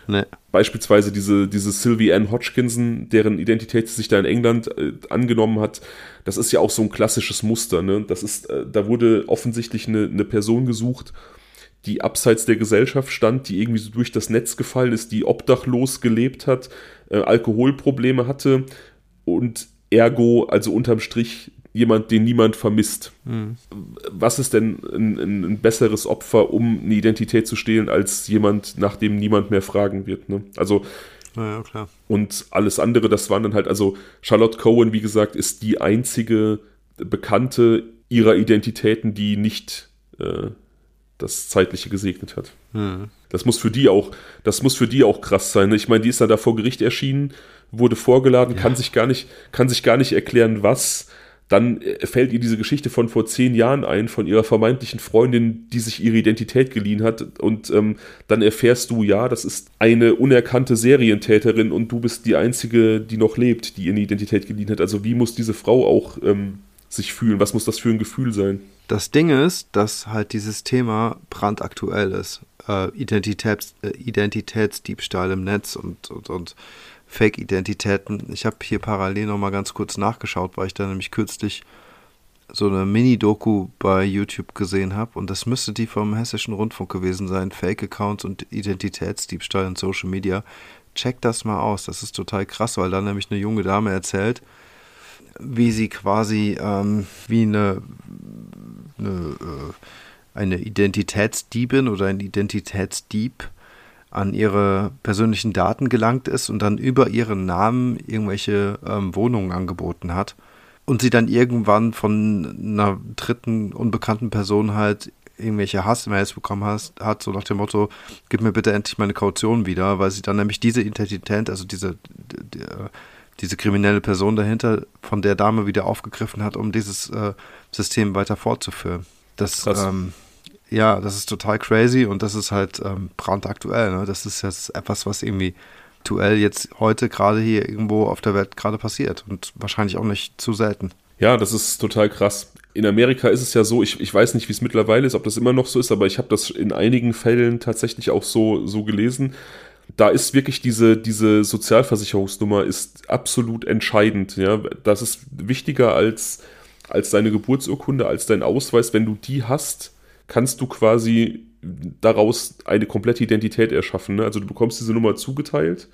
Nee. Beispielsweise diese, diese Sylvie Ann Hodgkinson, deren Identität sich da in England äh, angenommen hat, das ist ja auch so ein klassisches Muster. Ne? Das ist, äh, da wurde offensichtlich eine, eine Person gesucht, die abseits der Gesellschaft stand, die irgendwie so durch das Netz gefallen ist, die obdachlos gelebt hat, äh, Alkoholprobleme hatte und ergo, also unterm Strich, jemand, den niemand vermisst. Mhm. Was ist denn ein, ein, besseres Opfer, um eine Identität zu stehlen, als jemand, nach dem niemand mehr fragen wird? Ne? Also ja, klar. Und alles andere, das waren dann halt, also Charlotte Cohen, wie gesagt, ist die einzige Bekannte ihrer Identitäten, die nicht äh, das Zeitliche gesegnet hat. Mhm. Das muss für die auch, das muss für die auch krass sein. Ne? Ich meine, die ist dann da vor Gericht erschienen, wurde vorgeladen, ja. kann sich gar nicht, kann sich gar nicht erklären, was. Dann äh, fällt ihr diese Geschichte von vor zehn Jahren ein, von ihrer vermeintlichen Freundin, die sich ihre Identität geliehen hat. Und ähm, dann erfährst du, ja, das ist eine unerkannte Serientäterin und du bist die Einzige, die noch lebt, die ihre Identität geliehen hat. Also wie muss diese Frau auch ähm, sich fühlen? Was muss das für ein Gefühl sein? Das Ding ist, dass halt dieses Thema brandaktuell ist. Äh, Identitäts, äh, Identitätsdiebstahl im Netz und, und, und Fake-Identitäten. Ich habe hier parallel nochmal ganz kurz nachgeschaut, weil ich da nämlich kürzlich so eine Mini-Doku bei YouTube gesehen habe und das müsste die vom Hessischen Rundfunk gewesen sein. Fake-Accounts und Identitätsdiebstahl in Social Media. Check das mal aus, das ist total krass, weil da nämlich eine junge Dame erzählt, wie sie quasi ähm, wie eine, eine, äh, eine Identitätsdiebin oder ein Identitätsdieb an ihre persönlichen Daten gelangt ist und dann über ihren Namen irgendwelche ähm, Wohnungen angeboten hat und sie dann irgendwann von einer dritten unbekannten Person halt irgendwelche Hass-Mails bekommen hat, hat, so nach dem Motto, gib mir bitte endlich meine Kaution wieder, weil sie dann nämlich diese Identität, also diese, die, diese kriminelle Person dahinter von der Dame wieder aufgegriffen hat, um dieses äh, System weiter fortzuführen. Das, ähm, ja, das ist total crazy und das ist halt ähm, brandaktuell. Ne? Das ist jetzt etwas, was irgendwie aktuell jetzt heute gerade hier irgendwo auf der Welt gerade passiert und wahrscheinlich auch nicht zu selten. Ja, das ist total krass. In Amerika ist es ja so, ich, ich weiß nicht, wie es mittlerweile ist, ob das immer noch so ist, aber ich habe das in einigen Fällen tatsächlich auch so, so gelesen. Da ist wirklich diese, diese Sozialversicherungsnummer ist absolut entscheidend. Ja? Das ist wichtiger als, als deine Geburtsurkunde, als dein Ausweis. Wenn du die hast, kannst du quasi daraus eine komplette Identität erschaffen. Ne? Also du bekommst diese Nummer zugeteilt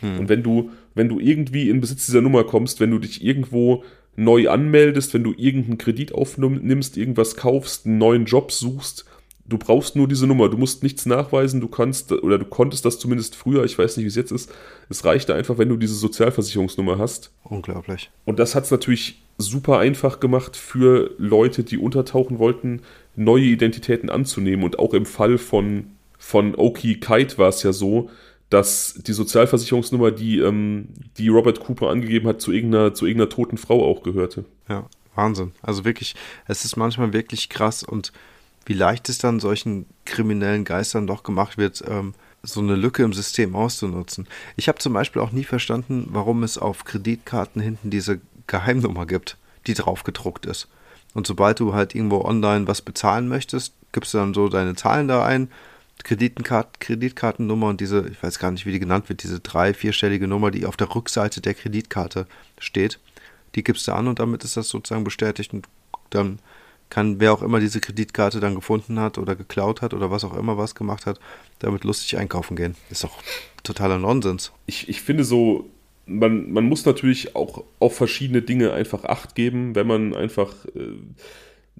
hm. und wenn du, wenn du irgendwie in Besitz dieser Nummer kommst, wenn du dich irgendwo neu anmeldest, wenn du irgendeinen Kredit aufnimmst, irgendwas kaufst, einen neuen Job suchst, du brauchst nur diese Nummer, du musst nichts nachweisen, du kannst oder du konntest das zumindest früher, ich weiß nicht, wie es jetzt ist. Es reichte einfach, wenn du diese Sozialversicherungsnummer hast. Unglaublich. Und das hat es natürlich super einfach gemacht für Leute, die untertauchen wollten, neue Identitäten anzunehmen. Und auch im Fall von, von Oki Kite war es ja so, dass die Sozialversicherungsnummer, die, ähm, die Robert Cooper angegeben hat, zu irgendeiner, zu irgendeiner toten Frau auch gehörte. Ja, Wahnsinn. Also wirklich, es ist manchmal wirklich krass und wie leicht es dann solchen kriminellen Geistern doch gemacht wird, ähm, so eine Lücke im System auszunutzen. Ich habe zum Beispiel auch nie verstanden, warum es auf Kreditkarten hinten diese Geheimnummer gibt, die drauf gedruckt ist. Und sobald du halt irgendwo online was bezahlen möchtest, gibst du dann so deine Zahlen da ein, Kreditenkart Kreditkartennummer und diese, ich weiß gar nicht, wie die genannt wird, diese drei-, vierstellige Nummer, die auf der Rückseite der Kreditkarte steht, die gibst du an und damit ist das sozusagen bestätigt und dann kann wer auch immer diese Kreditkarte dann gefunden hat oder geklaut hat oder was auch immer was gemacht hat, damit lustig einkaufen gehen. Ist doch totaler Nonsens. Ich, ich finde so, man, man muss natürlich auch auf verschiedene Dinge einfach Acht geben, wenn man einfach, äh,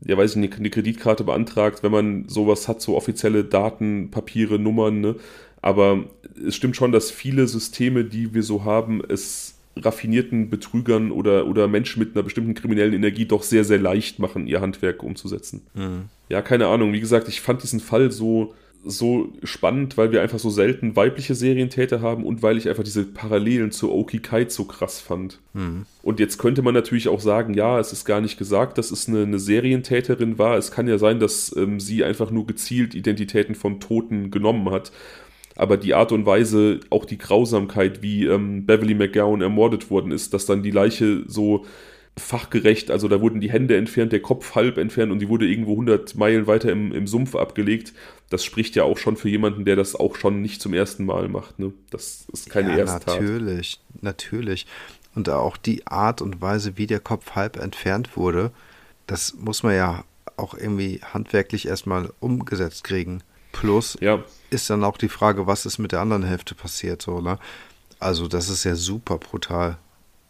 ja weiß ich nicht, eine Kreditkarte beantragt, wenn man sowas hat, so offizielle Daten, Papiere, Nummern, ne? Aber es stimmt schon, dass viele Systeme, die wir so haben, es raffinierten Betrügern oder, oder Menschen mit einer bestimmten kriminellen Energie doch sehr, sehr leicht machen, ihr Handwerk umzusetzen. Mhm. Ja, keine Ahnung. Wie gesagt, ich fand diesen Fall so, so spannend, weil wir einfach so selten weibliche Serientäter haben und weil ich einfach diese Parallelen zu Oki Kite so krass fand. Mhm. Und jetzt könnte man natürlich auch sagen, ja, es ist gar nicht gesagt, dass es eine, eine Serientäterin war. Es kann ja sein, dass ähm, sie einfach nur gezielt Identitäten von Toten genommen hat aber die Art und Weise, auch die Grausamkeit, wie ähm, Beverly McGowan ermordet worden ist, dass dann die Leiche so fachgerecht, also da wurden die Hände entfernt, der Kopf halb entfernt und die wurde irgendwo 100 Meilen weiter im, im Sumpf abgelegt. Das spricht ja auch schon für jemanden, der das auch schon nicht zum ersten Mal macht. Ne? Das ist keine ja, Ersttat. Natürlich, natürlich. Und auch die Art und Weise, wie der Kopf halb entfernt wurde, das muss man ja auch irgendwie handwerklich erstmal umgesetzt kriegen. Plus ja. ist dann auch die Frage, was ist mit der anderen Hälfte passiert, so, ne? Also, das ist ja super brutal.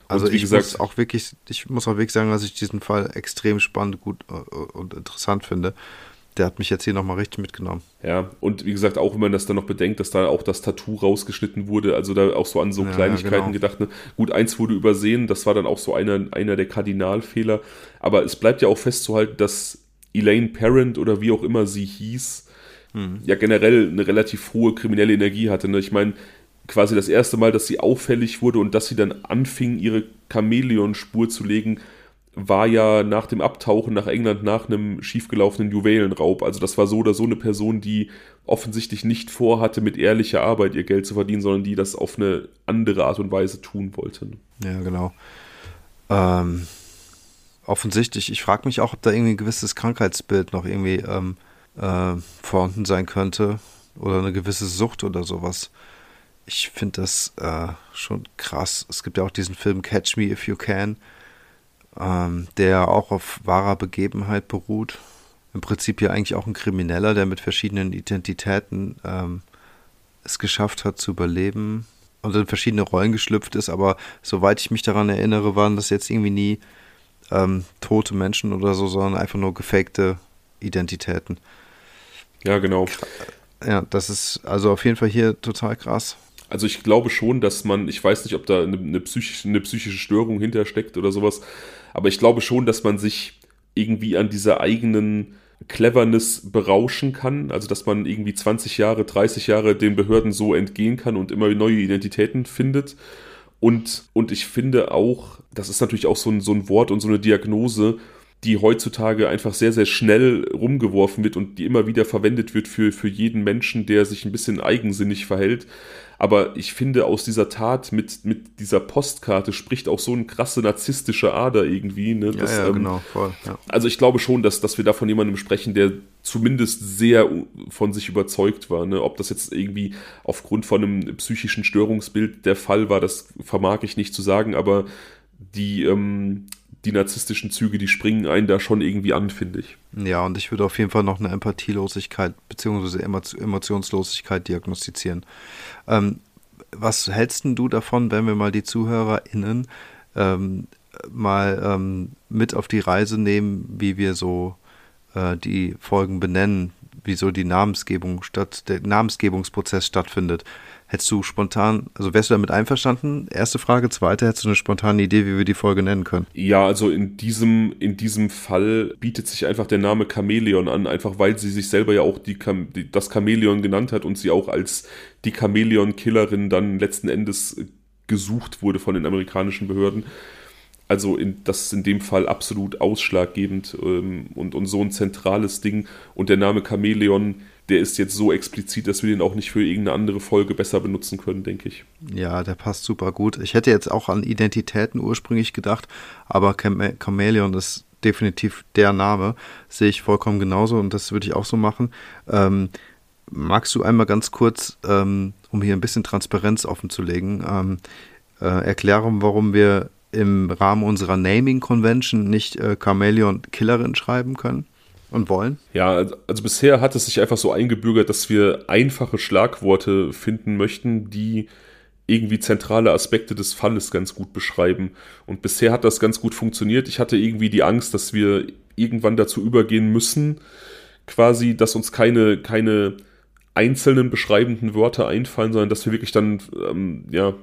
Also ich gesagt, muss auch wirklich, ich muss auch wirklich sagen, dass ich diesen Fall extrem spannend, gut äh, und interessant finde. Der hat mich jetzt hier nochmal richtig mitgenommen. Ja, und wie gesagt, auch wenn man das dann noch bedenkt, dass da auch das Tattoo rausgeschnitten wurde, also da auch so an so ja, Kleinigkeiten genau. gedacht. Ne? Gut, eins wurde übersehen, das war dann auch so einer, einer der Kardinalfehler. Aber es bleibt ja auch festzuhalten, dass Elaine Parent oder wie auch immer sie hieß, mhm. ja generell eine relativ hohe kriminelle Energie hatte. Ne? Ich meine, quasi das erste Mal, dass sie auffällig wurde und dass sie dann anfing, ihre Chamäleon-Spur zu legen, war ja nach dem Abtauchen nach England nach einem schiefgelaufenen Juwelenraub. Also das war so oder so eine Person, die offensichtlich nicht vorhatte, mit ehrlicher Arbeit ihr Geld zu verdienen, sondern die das auf eine andere Art und Weise tun wollte. Ja, genau. Ähm, offensichtlich. Ich frage mich auch, ob da irgendwie ein gewisses Krankheitsbild noch irgendwie ähm, äh, vorhanden sein könnte oder eine gewisse Sucht oder sowas. Ich finde das äh, schon krass. Es gibt ja auch diesen Film Catch Me If You Can, ähm, der auch auf wahrer Begebenheit beruht. Im Prinzip ja eigentlich auch ein Krimineller, der mit verschiedenen Identitäten ähm, es geschafft hat zu überleben und in verschiedene Rollen geschlüpft ist. Aber soweit ich mich daran erinnere, waren das jetzt irgendwie nie ähm, tote Menschen oder so, sondern einfach nur gefakte Identitäten. Ja, genau. Ja, das ist also auf jeden Fall hier total krass. Also ich glaube schon, dass man, ich weiß nicht, ob da eine, eine, psychische, eine psychische Störung hintersteckt oder sowas, aber ich glaube schon, dass man sich irgendwie an dieser eigenen Cleverness berauschen kann, also dass man irgendwie 20 Jahre, 30 Jahre den Behörden so entgehen kann und immer neue Identitäten findet. Und, und ich finde auch, das ist natürlich auch so ein, so ein Wort und so eine Diagnose, die heutzutage einfach sehr, sehr schnell rumgeworfen wird und die immer wieder verwendet wird für, für jeden Menschen, der sich ein bisschen eigensinnig verhält. Aber ich finde, aus dieser Tat mit, mit dieser Postkarte spricht auch so eine krasse narzisstische Ader irgendwie. Ne? Das, ja, ja, ähm, genau, voll. Ja. Also ich glaube schon, dass, dass wir da von jemandem sprechen, der zumindest sehr von sich überzeugt war. Ne? Ob das jetzt irgendwie aufgrund von einem psychischen Störungsbild der Fall war, das vermag ich nicht zu sagen, aber die, ähm, die narzisstischen Züge, die springen einen da schon irgendwie an, finde ich. Ja, und ich würde auf jeden Fall noch eine Empathielosigkeit bzw. Emotionslosigkeit diagnostizieren. Ähm, was hältst du davon, wenn wir mal die ZuhörerInnen ähm, mal ähm, mit auf die Reise nehmen, wie wir so äh, die Folgen benennen, wie so die Namensgebung statt, der Namensgebungsprozess stattfindet? Hättest du spontan, also wärst du damit einverstanden? Erste Frage. Zweite, hättest du eine spontane Idee, wie wir die Folge nennen können? Ja, also in diesem, in diesem Fall bietet sich einfach der Name Chamäleon an, einfach weil sie sich selber ja auch die, das Chamäleon genannt hat und sie auch als die Chamäleon-Killerin dann letzten Endes gesucht wurde von den amerikanischen Behörden. Also in, das ist in dem Fall absolut ausschlaggebend ähm, und, und so ein zentrales Ding. Und der Name Chamäleon der ist jetzt so explizit, dass wir den auch nicht für irgendeine andere Folge besser benutzen können, denke ich. Ja, der passt super gut. Ich hätte jetzt auch an Identitäten ursprünglich gedacht, aber Chameleon ist definitiv der Name. Sehe ich vollkommen genauso und das würde ich auch so machen. Ähm, magst du einmal ganz kurz, ähm, um hier ein bisschen Transparenz offenzulegen, ähm, äh, erklären, warum wir im Rahmen unserer Naming Convention nicht äh, Chameleon Killerin schreiben können? Und wollen? Ja, also bisher hat es sich einfach so eingebürgert, dass wir einfache Schlagworte finden möchten, die irgendwie zentrale Aspekte des Falles ganz gut beschreiben. Und bisher hat das ganz gut funktioniert. Ich hatte irgendwie die Angst, dass wir irgendwann dazu übergehen müssen, quasi, dass uns keine, keine einzelnen beschreibenden Wörter einfallen, sondern dass wir wirklich dann ähm, ja,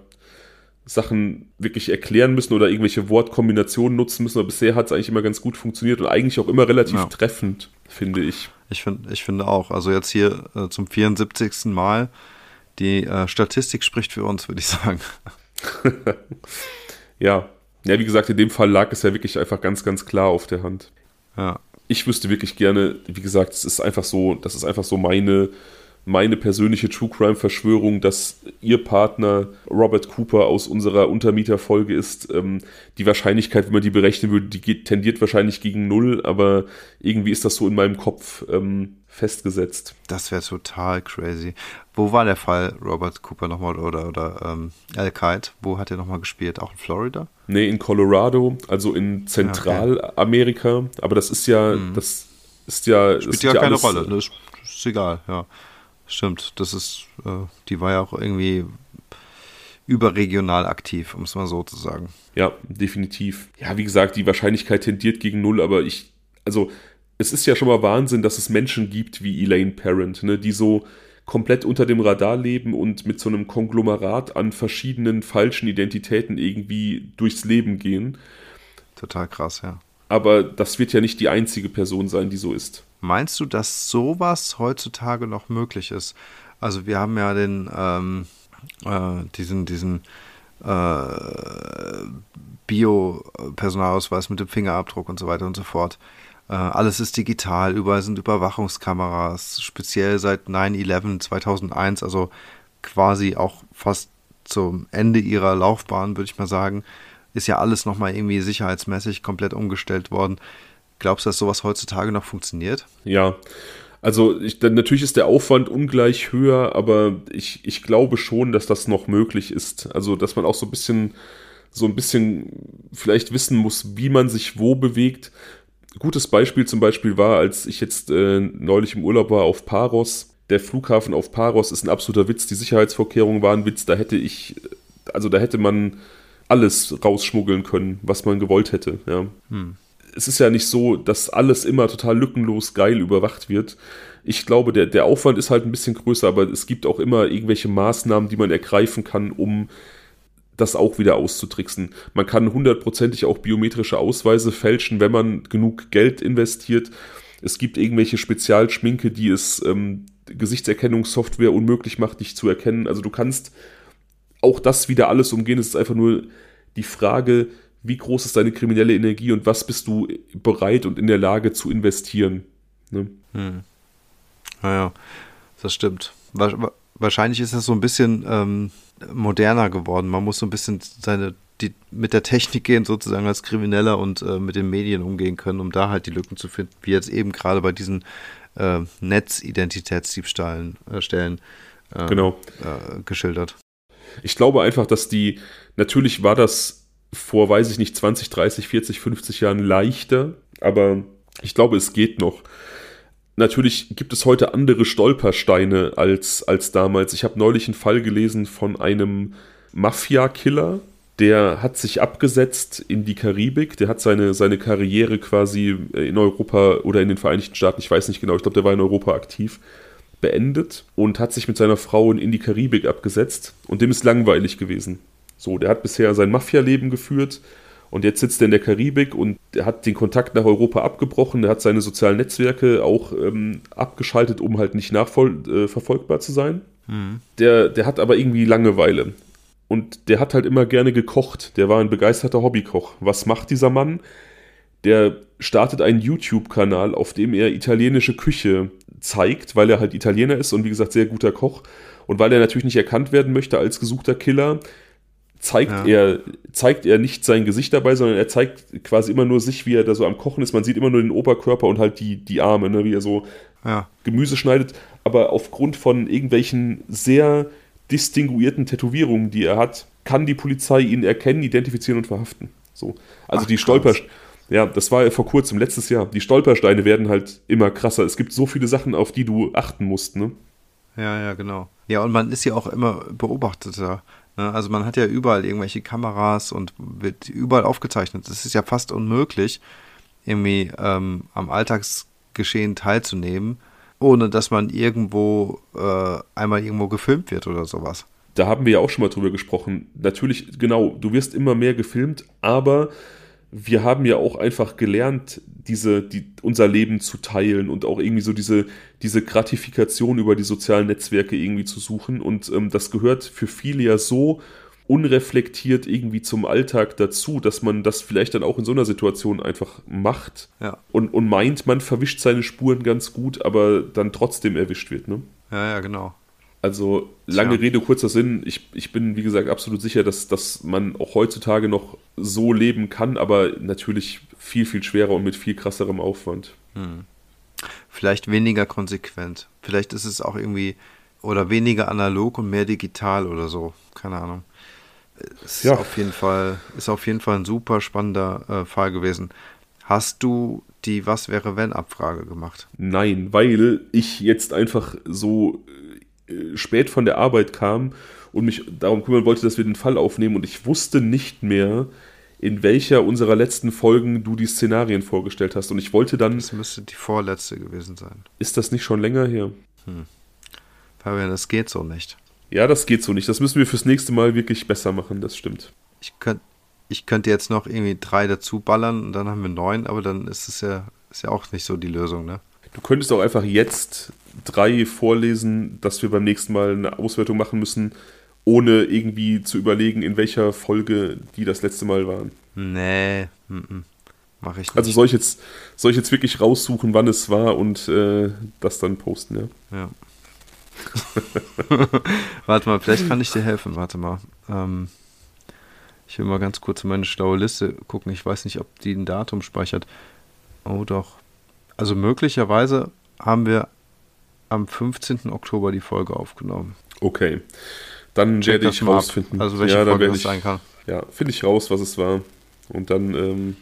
Sachen wirklich erklären müssen oder irgendwelche Wortkombinationen nutzen müssen. Aber bisher hat es eigentlich immer ganz gut funktioniert und eigentlich auch immer relativ ja. treffend, finde ich. Ich, find, ich finde auch. Also jetzt hier äh, zum 74. Mal. Die äh, Statistik spricht für uns, würde ich sagen. ja. Ja, wie gesagt, in dem Fall lag es ja wirklich einfach ganz, ganz klar auf der Hand. Ja. Ich wüsste wirklich gerne, wie gesagt, es ist einfach so, das ist einfach so meine meine persönliche True Crime Verschwörung, dass ihr Partner Robert Cooper aus unserer Untermieterfolge ist. Ähm, die Wahrscheinlichkeit, wenn man die berechnen würde, die geht, tendiert wahrscheinlich gegen null, aber irgendwie ist das so in meinem Kopf ähm, festgesetzt. Das wäre total crazy. Wo war der Fall Robert Cooper nochmal oder, oder ähm, Al-Qaid? Wo hat er nochmal gespielt? Auch in Florida? Nee, in Colorado, also in Zentralamerika. Okay. Aber das ist ja, mhm. das ist ja. Spielt ja, keine alles, Rolle, das ist egal, ja. Stimmt, das ist, äh, die war ja auch irgendwie überregional aktiv, um es mal so zu sagen. Ja, definitiv. Ja, wie gesagt, die Wahrscheinlichkeit tendiert gegen null, aber ich, also es ist ja schon mal Wahnsinn, dass es Menschen gibt wie Elaine Parent, ne, die so komplett unter dem Radar leben und mit so einem Konglomerat an verschiedenen falschen Identitäten irgendwie durchs Leben gehen. Total krass, ja. Aber das wird ja nicht die einzige Person sein, die so ist. Meinst du, dass sowas heutzutage noch möglich ist? Also wir haben ja den ähm, äh, diesen diesen äh, Bio-Personalausweis mit dem Fingerabdruck und so weiter und so fort. Äh, alles ist digital, überall sind Überwachungskameras, speziell seit 9-11 2001, also quasi auch fast zum Ende ihrer Laufbahn, würde ich mal sagen, ist ja alles nochmal irgendwie sicherheitsmäßig komplett umgestellt worden. Glaubst du, dass sowas heutzutage noch funktioniert? Ja, also ich, natürlich ist der Aufwand ungleich höher, aber ich, ich glaube schon, dass das noch möglich ist. Also dass man auch so ein bisschen so ein bisschen vielleicht wissen muss, wie man sich wo bewegt. Gutes Beispiel zum Beispiel war, als ich jetzt äh, neulich im Urlaub war auf Paros. Der Flughafen auf Paros ist ein absoluter Witz. Die Sicherheitsvorkehrungen waren ein Witz. Da hätte ich, also da hätte man alles rausschmuggeln können, was man gewollt hätte. Ja. Hm. Es ist ja nicht so, dass alles immer total lückenlos geil überwacht wird. Ich glaube, der, der Aufwand ist halt ein bisschen größer, aber es gibt auch immer irgendwelche Maßnahmen, die man ergreifen kann, um das auch wieder auszutricksen. Man kann hundertprozentig auch biometrische Ausweise fälschen, wenn man genug Geld investiert. Es gibt irgendwelche Spezialschminke, die es ähm, Gesichtserkennungssoftware unmöglich macht, dich zu erkennen. Also du kannst auch das wieder alles umgehen. Es ist einfach nur die Frage, wie groß ist deine kriminelle Energie und was bist du bereit und in der Lage zu investieren. Ne? Hm. Naja, das stimmt. Wahrscheinlich ist das so ein bisschen ähm, moderner geworden. Man muss so ein bisschen seine, die, mit der Technik gehen, sozusagen als Krimineller und äh, mit den Medien umgehen können, um da halt die Lücken zu finden, wie jetzt eben gerade bei diesen äh, Netzidentitätsdiebstahlen äh, Stellen äh, genau. Äh, geschildert. Ich glaube einfach, dass die, natürlich war das vor, weiß ich nicht, 20, 30, 40, 50 Jahren leichter, aber ich glaube, es geht noch. Natürlich gibt es heute andere Stolpersteine als, als damals. Ich habe neulich einen Fall gelesen von einem Mafia-Killer, der hat sich abgesetzt in die Karibik, der hat seine, seine Karriere quasi in Europa oder in den Vereinigten Staaten, ich weiß nicht genau, ich glaube, der war in Europa aktiv, beendet und hat sich mit seiner Frau in die Karibik abgesetzt und dem ist langweilig gewesen. So, der hat bisher sein Mafia-Leben geführt und jetzt sitzt er in der Karibik und er hat den Kontakt nach Europa abgebrochen, er hat seine sozialen Netzwerke auch ähm, abgeschaltet, um halt nicht nachverfolgbar äh, zu sein. Mhm. Der, der hat aber irgendwie Langeweile. Und der hat halt immer gerne gekocht. Der war ein begeisterter Hobbykoch. Was macht dieser Mann? Der startet einen YouTube-Kanal, auf dem er italienische Küche zeigt, weil er halt Italiener ist und wie gesagt sehr guter Koch. Und weil er natürlich nicht erkannt werden möchte als gesuchter Killer, zeigt, ja. er, zeigt er nicht sein Gesicht dabei, sondern er zeigt quasi immer nur sich, wie er da so am Kochen ist. Man sieht immer nur den Oberkörper und halt die, die Arme, ne, wie er so ja. Gemüse schneidet. Aber aufgrund von irgendwelchen sehr distinguierten Tätowierungen, die er hat, kann die Polizei ihn erkennen, identifizieren und verhaften. So. Also Ach, die Stolper. Ja, das war vor kurzem, letztes Jahr. Die Stolpersteine werden halt immer krasser. Es gibt so viele Sachen, auf die du achten musst, ne? Ja, ja, genau. Ja, und man ist ja auch immer beobachteter. Ne? Also man hat ja überall irgendwelche Kameras und wird überall aufgezeichnet. Es ist ja fast unmöglich, irgendwie ähm, am Alltagsgeschehen teilzunehmen, ohne dass man irgendwo äh, einmal irgendwo gefilmt wird oder sowas. Da haben wir ja auch schon mal drüber gesprochen. Natürlich, genau, du wirst immer mehr gefilmt, aber wir haben ja auch einfach gelernt, diese, die, unser Leben zu teilen und auch irgendwie so diese, diese Gratifikation über die sozialen Netzwerke irgendwie zu suchen. Und ähm, das gehört für viele ja so unreflektiert irgendwie zum Alltag dazu, dass man das vielleicht dann auch in so einer Situation einfach macht ja. und, und meint, man verwischt seine Spuren ganz gut, aber dann trotzdem erwischt wird. Ne? Ja, ja, genau. Also lange Tja. Rede, kurzer Sinn. Ich, ich bin, wie gesagt, absolut sicher, dass, dass man auch heutzutage noch so leben kann, aber natürlich viel, viel schwerer und mit viel krasserem Aufwand. Hm. Vielleicht weniger konsequent. Vielleicht ist es auch irgendwie oder weniger analog und mehr digital oder so. Keine Ahnung. Ist ja. auf jeden Fall, ist auf jeden Fall ein super spannender äh, Fall gewesen. Hast du die Was wäre wenn Abfrage gemacht? Nein, weil ich jetzt einfach so spät von der Arbeit kam und mich darum kümmern wollte, dass wir den Fall aufnehmen und ich wusste nicht mehr, in welcher unserer letzten Folgen du die Szenarien vorgestellt hast. Und ich wollte dann. Das müsste die vorletzte gewesen sein. Ist das nicht schon länger her? Hm. Fabian, das geht so nicht. Ja, das geht so nicht. Das müssen wir fürs nächste Mal wirklich besser machen, das stimmt. Ich könnte ich könnt jetzt noch irgendwie drei dazu ballern und dann haben wir neun, aber dann ist es ja, ist ja auch nicht so die Lösung, ne? Du könntest auch einfach jetzt drei vorlesen, dass wir beim nächsten Mal eine Auswertung machen müssen, ohne irgendwie zu überlegen, in welcher Folge die das letzte Mal waren. Nee, mache ich nicht. Also soll ich, jetzt, soll ich jetzt wirklich raussuchen, wann es war und äh, das dann posten, ja? Ja. Warte mal, vielleicht kann ich dir helfen. Warte mal. Ähm, Ich will mal ganz kurz in meine schlaue Liste gucken. Ich weiß nicht, ob die ein Datum speichert. Oh doch. Also möglicherweise haben wir am 15. Oktober die Folge aufgenommen. Okay. Dann Check werde ich rausfinden. Ab. Also welche ja, Folge das ich, sein kann. Ja, finde ich raus, was es war. Und dann, ähm,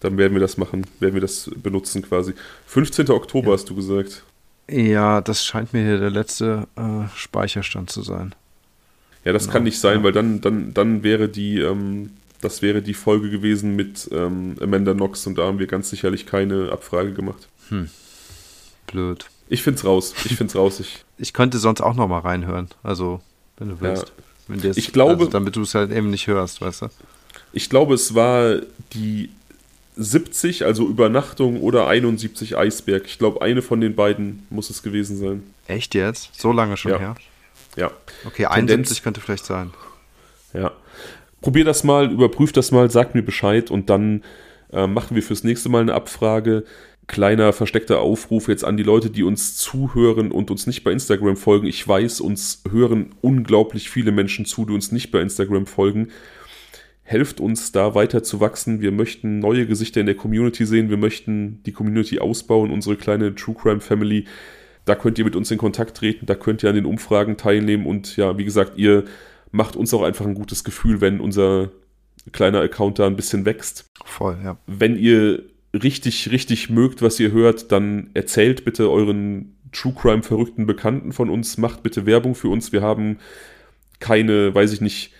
dann werden wir das machen, werden wir das benutzen quasi. 15. Oktober ja. hast du gesagt. Ja, das scheint mir hier der letzte äh, Speicherstand zu sein. Ja, das genau. kann nicht sein, weil dann, dann, dann wäre die, ähm, das wäre die Folge gewesen mit ähm, Amanda Knox und da haben wir ganz sicherlich keine Abfrage gemacht. Hm. Blöd. Ich find's raus. Ich find's raus. Ich, ich könnte sonst auch noch mal reinhören. Also, wenn du willst. Ja. Wenn ich glaube, also, damit du es halt eben nicht hörst, weißt du? Ich glaube, es war die 70, also Übernachtung oder 71 Eisberg. Ich glaube, eine von den beiden muss es gewesen sein. Echt jetzt? So lange schon ja. her? Ja. Okay, 71 könnte vielleicht sein. Ja. Probier das mal, überprüf das mal, sag mir Bescheid und dann äh, machen wir fürs nächste Mal eine Abfrage. Kleiner versteckter Aufruf jetzt an die Leute, die uns zuhören und uns nicht bei Instagram folgen. Ich weiß, uns hören unglaublich viele Menschen zu, die uns nicht bei Instagram folgen. Helft uns da weiter zu wachsen. Wir möchten neue Gesichter in der Community sehen. Wir möchten die Community ausbauen, unsere kleine True Crime Family. Da könnt ihr mit uns in Kontakt treten, da könnt ihr an den Umfragen teilnehmen und ja, wie gesagt, ihr macht uns auch einfach ein gutes Gefühl, wenn unser kleiner Account da ein bisschen wächst. Voll, ja. Wenn ihr richtig, richtig mögt, was ihr hört, dann erzählt bitte euren True Crime verrückten Bekannten von uns, macht bitte Werbung für uns. Wir haben keine, weiß ich nicht,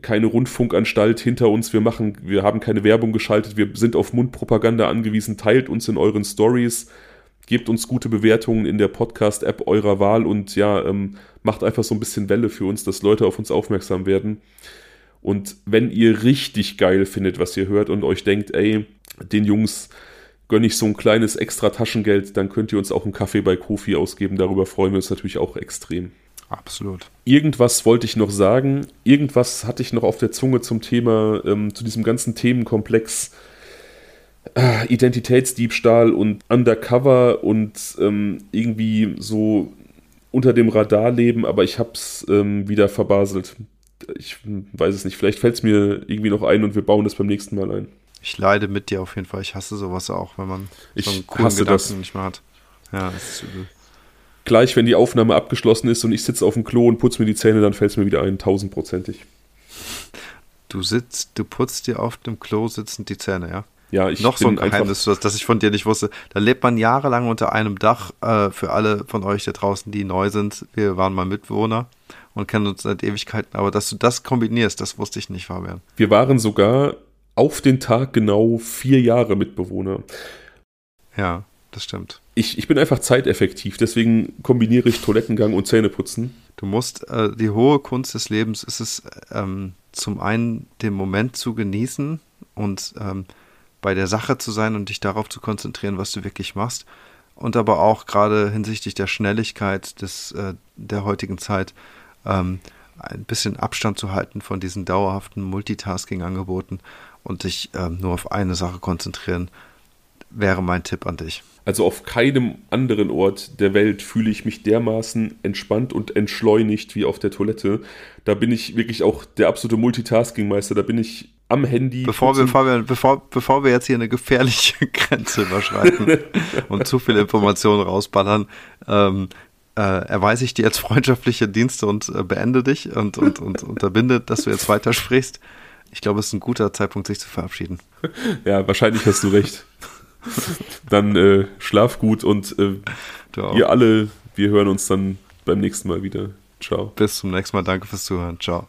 keine Rundfunkanstalt hinter uns. Wir machen, wir haben keine Werbung geschaltet. Wir sind auf Mundpropaganda angewiesen. Teilt uns in euren Stories, gebt uns gute Bewertungen in der Podcast-App eurer Wahl und ja, ähm, macht einfach so ein bisschen Welle für uns, dass Leute auf uns aufmerksam werden. Und wenn ihr richtig geil findet, was ihr hört und euch denkt, ey, den Jungs gönne ich so ein kleines extra Taschengeld, dann könnt ihr uns auch einen Kaffee bei Kofi ausgeben. Darüber freuen wir uns natürlich auch extrem. Absolut. Irgendwas wollte ich noch sagen. Irgendwas hatte ich noch auf der Zunge zum Thema, ähm, zu diesem ganzen Themenkomplex Identitätsdiebstahl und Undercover und ähm, irgendwie so unter dem Radar leben, aber ich hab's ähm, wieder verbaselt. Ich weiß es nicht. Vielleicht fällt es mir irgendwie noch ein und wir bauen das beim nächsten Mal ein. Ich leide mit dir auf jeden Fall. Ich hasse sowas auch, wenn man ich so einen coolen hasse Gedanken das. nicht mehr hat. Ja, das ist übel. Gleich, wenn die Aufnahme abgeschlossen ist und ich sitze auf dem Klo und putze mir die Zähne, dann fällt es mir wieder ein, tausendprozentig. Du sitzt, du putzt dir auf dem Klo sitzend die Zähne, ja? Ja, ich Noch so ein Geheimnis, das, das ich von dir nicht wusste. Da lebt man jahrelang unter einem Dach. Äh, für alle von euch da draußen, die neu sind, wir waren mal Mitbewohner und kennen uns seit Ewigkeiten. Aber dass du das kombinierst, das wusste ich nicht, Fabian. Wir waren sogar auf den Tag genau vier Jahre Mitbewohner. Ja, das stimmt. Ich, ich bin einfach zeiteffektiv, deswegen kombiniere ich Toilettengang und Zähneputzen. Du musst, äh, die hohe Kunst des Lebens ist es, ähm, zum einen den Moment zu genießen und ähm, bei der Sache zu sein und dich darauf zu konzentrieren, was du wirklich machst. Und aber auch gerade hinsichtlich der Schnelligkeit des, äh, der heutigen Zeit ähm, ein bisschen Abstand zu halten von diesen dauerhaften Multitasking-Angeboten und dich ähm, nur auf eine Sache konzentrieren, wäre mein Tipp an dich. Also auf keinem anderen Ort der Welt fühle ich mich dermaßen entspannt und entschleunigt wie auf der Toilette. Da bin ich wirklich auch der absolute Multitasking-Meister. Da bin ich am Handy. Bevor wir, bevor, wir, bevor, bevor wir jetzt hier eine gefährliche Grenze überschreiten und zu viele Informationen rausballern, ähm, äh, erweise ich dir jetzt freundschaftliche Dienste und äh, beende dich und, und, und unterbinde, dass du jetzt weitersprichst. Ich glaube, es ist ein guter Zeitpunkt, sich zu verabschieden. Ja, wahrscheinlich hast du recht. Dann äh, schlaf gut und äh, ihr alle, wir hören uns dann beim nächsten Mal wieder. Ciao. Bis zum nächsten Mal. Danke fürs Zuhören. Ciao.